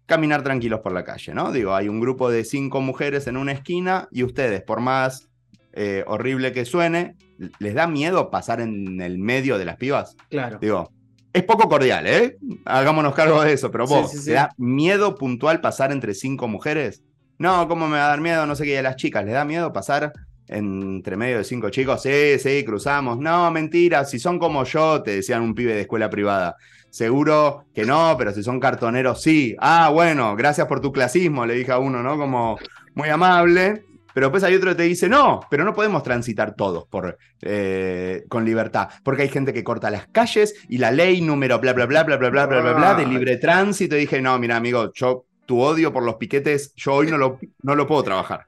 caminar tranquilos por la calle, ¿no? Digo, hay un grupo de cinco mujeres en una esquina y ustedes, por más eh, horrible que suene, ¿les da miedo pasar en el medio de las pibas? Claro. Digo, es poco cordial, ¿eh? Hagámonos cargo de eso, pero vos, ¿te da miedo puntual pasar entre cinco mujeres? no, ¿cómo me va a dar miedo? No sé qué, a las chicas, ¿les da miedo pasar entre medio de cinco chicos? Sí, sí, cruzamos. No, mentira, si son como yo, te decían un pibe de escuela privada. Seguro que no, pero si son cartoneros, sí. Ah, bueno, gracias por tu clasismo, le dije a uno, ¿no? Como muy amable. Pero después hay otro que te dice, no, pero no podemos transitar todos por, eh, con libertad, porque hay gente que corta las calles y la ley número bla, bla, bla, bla, bla, bla, bla, bla, bla, de libre tránsito. Y dije, no, mira, amigo, yo tu odio por los piquetes, yo hoy no lo, no lo puedo trabajar.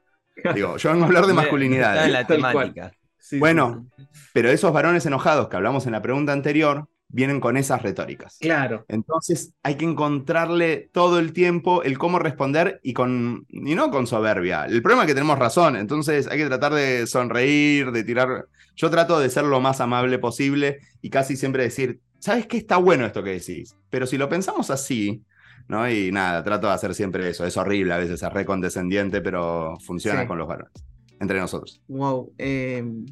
Digo, yo vengo a hablar de masculinidad. la temática. bueno, pero esos varones enojados que hablamos en la pregunta anterior vienen con esas retóricas. Claro. Entonces hay que encontrarle todo el tiempo el cómo responder y, con, y no con soberbia. El problema es que tenemos razón, entonces hay que tratar de sonreír, de tirar... Yo trato de ser lo más amable posible y casi siempre decir, ¿sabes qué está bueno esto que decís? Pero si lo pensamos así, ¿no? Y nada, trato de hacer siempre eso. Es horrible, a veces es recondescendiente, pero funciona con los varones, entre nosotros. Wow. Em,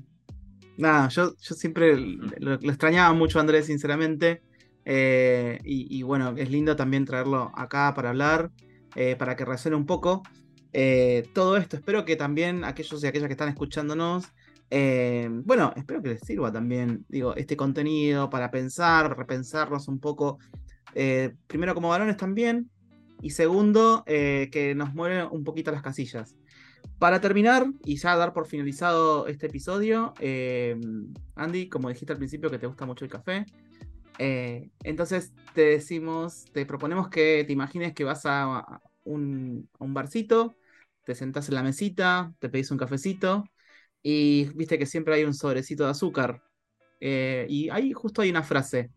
nada, yo, yo siempre lo, extrañaba mucho Andrés, sinceramente. Eh, y, bueno, es lindo también traerlo acá para hablar, eh, para que resuene un poco. Eh, todo esto, espero que también aquellos y aquellas que están escuchándonos, bueno, espero que les sirva también, digo, este contenido para pensar, repensarnos un poco primero como varones también, y segundo, que nos mueven un poquito las casillas. Para terminar y ya dar por finalizado este episodio, eh, Andy, como dijiste al principio que te gusta mucho el café, entonces te decimos, te proponemos que te imagines que vas a un, barcito, te sentás en la mesita, te pedís un cafecito y viste que siempre hay un sobrecito de azúcar. y ahí justo hay una frase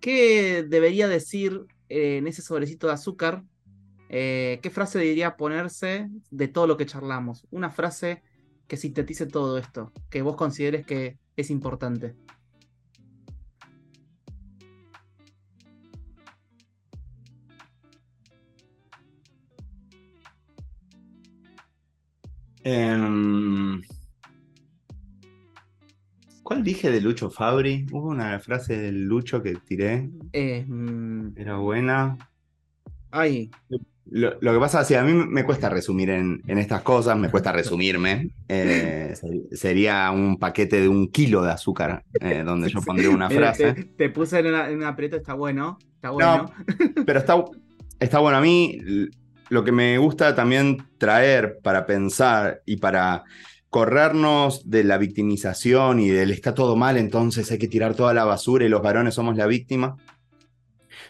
¿Qué debería decir eh, en ese sobrecito de azúcar? Eh, ¿Qué frase debería ponerse de todo lo que charlamos? Una frase que sintetice todo esto, que vos consideres que es importante. Em, ¿Cuál dije de Lucho Fabri? Hubo una frase del Lucho que tiré. Eh, mm, Era buena. Ay. Lo, que pasa es que a mí me cuesta resumir en, estas cosas, me cuesta resumirme. Eh, sería un paquete de un kilo de azúcar, eh, donde yo pondría una frase. Te, puse en una, aprieto, está bueno. Está bueno. pero está, está bueno. A mí lo que me gusta también traer para pensar y para corrernos de la victimización y del está todo mal, entonces hay que tirar toda la basura y los varones somos la víctima.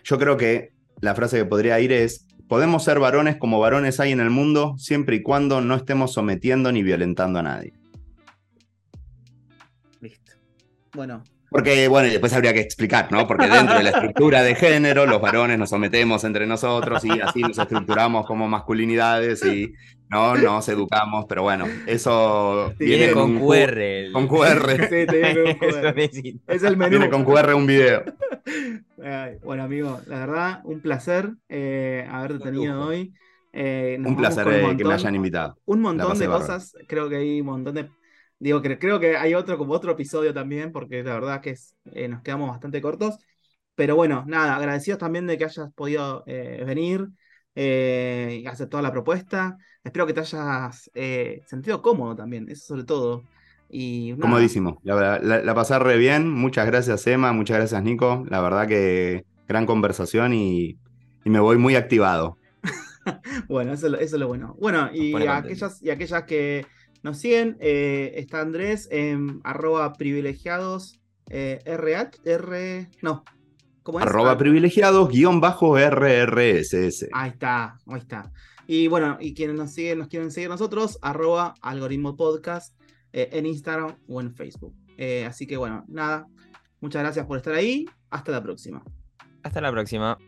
Yo creo que la frase que podría ir es, podemos ser varones como varones hay en el mundo siempre y cuando no estemos sometiendo ni violentando a nadie. Listo. Bueno, porque, bueno, después habría que explicar, ¿no? Porque dentro de la estructura de género, los varones nos sometemos entre nosotros y así nos estructuramos como masculinidades y no nos educamos, pero bueno, eso viene, con QR. Con QR. Sí, Es el menú. Viene con QR un video. bueno, amigo, la verdad, un placer eh, haberte tenido hoy. Eh, un placer eh, que me hayan invitado. Un montón de cosas, creo que hay un montón de Digo, que creo que hay otro como otro episodio también, porque la verdad que es, eh, nos quedamos bastante cortos. Pero bueno, nada, agradecidos también de que hayas podido eh, venir. eh, y aceptado la propuesta. Espero que te hayas eh, sentido cómodo también, eso sobre todo. Y Comodísimo, la, la, pasé re bien. Muchas gracias, Emma, muchas gracias, Nico. La verdad que gran conversación y, me voy muy activado. bueno, eso, es lo bueno. Bueno, y aquellas, y aquellas que nos siguen, eh, está Andrés en arroba privilegiados RH, R, no, ¿cómo es? Arroba privilegiados guion bajo RRSS. Ahí está, ahí está. Y bueno, y quienes nos siguen, nos quieren seguir nosotros, arroba algoritmo podcast eh, en Instagram o en Facebook. Eh, así que bueno, nada, muchas gracias por estar ahí. Hasta la próxima. Hasta la próxima.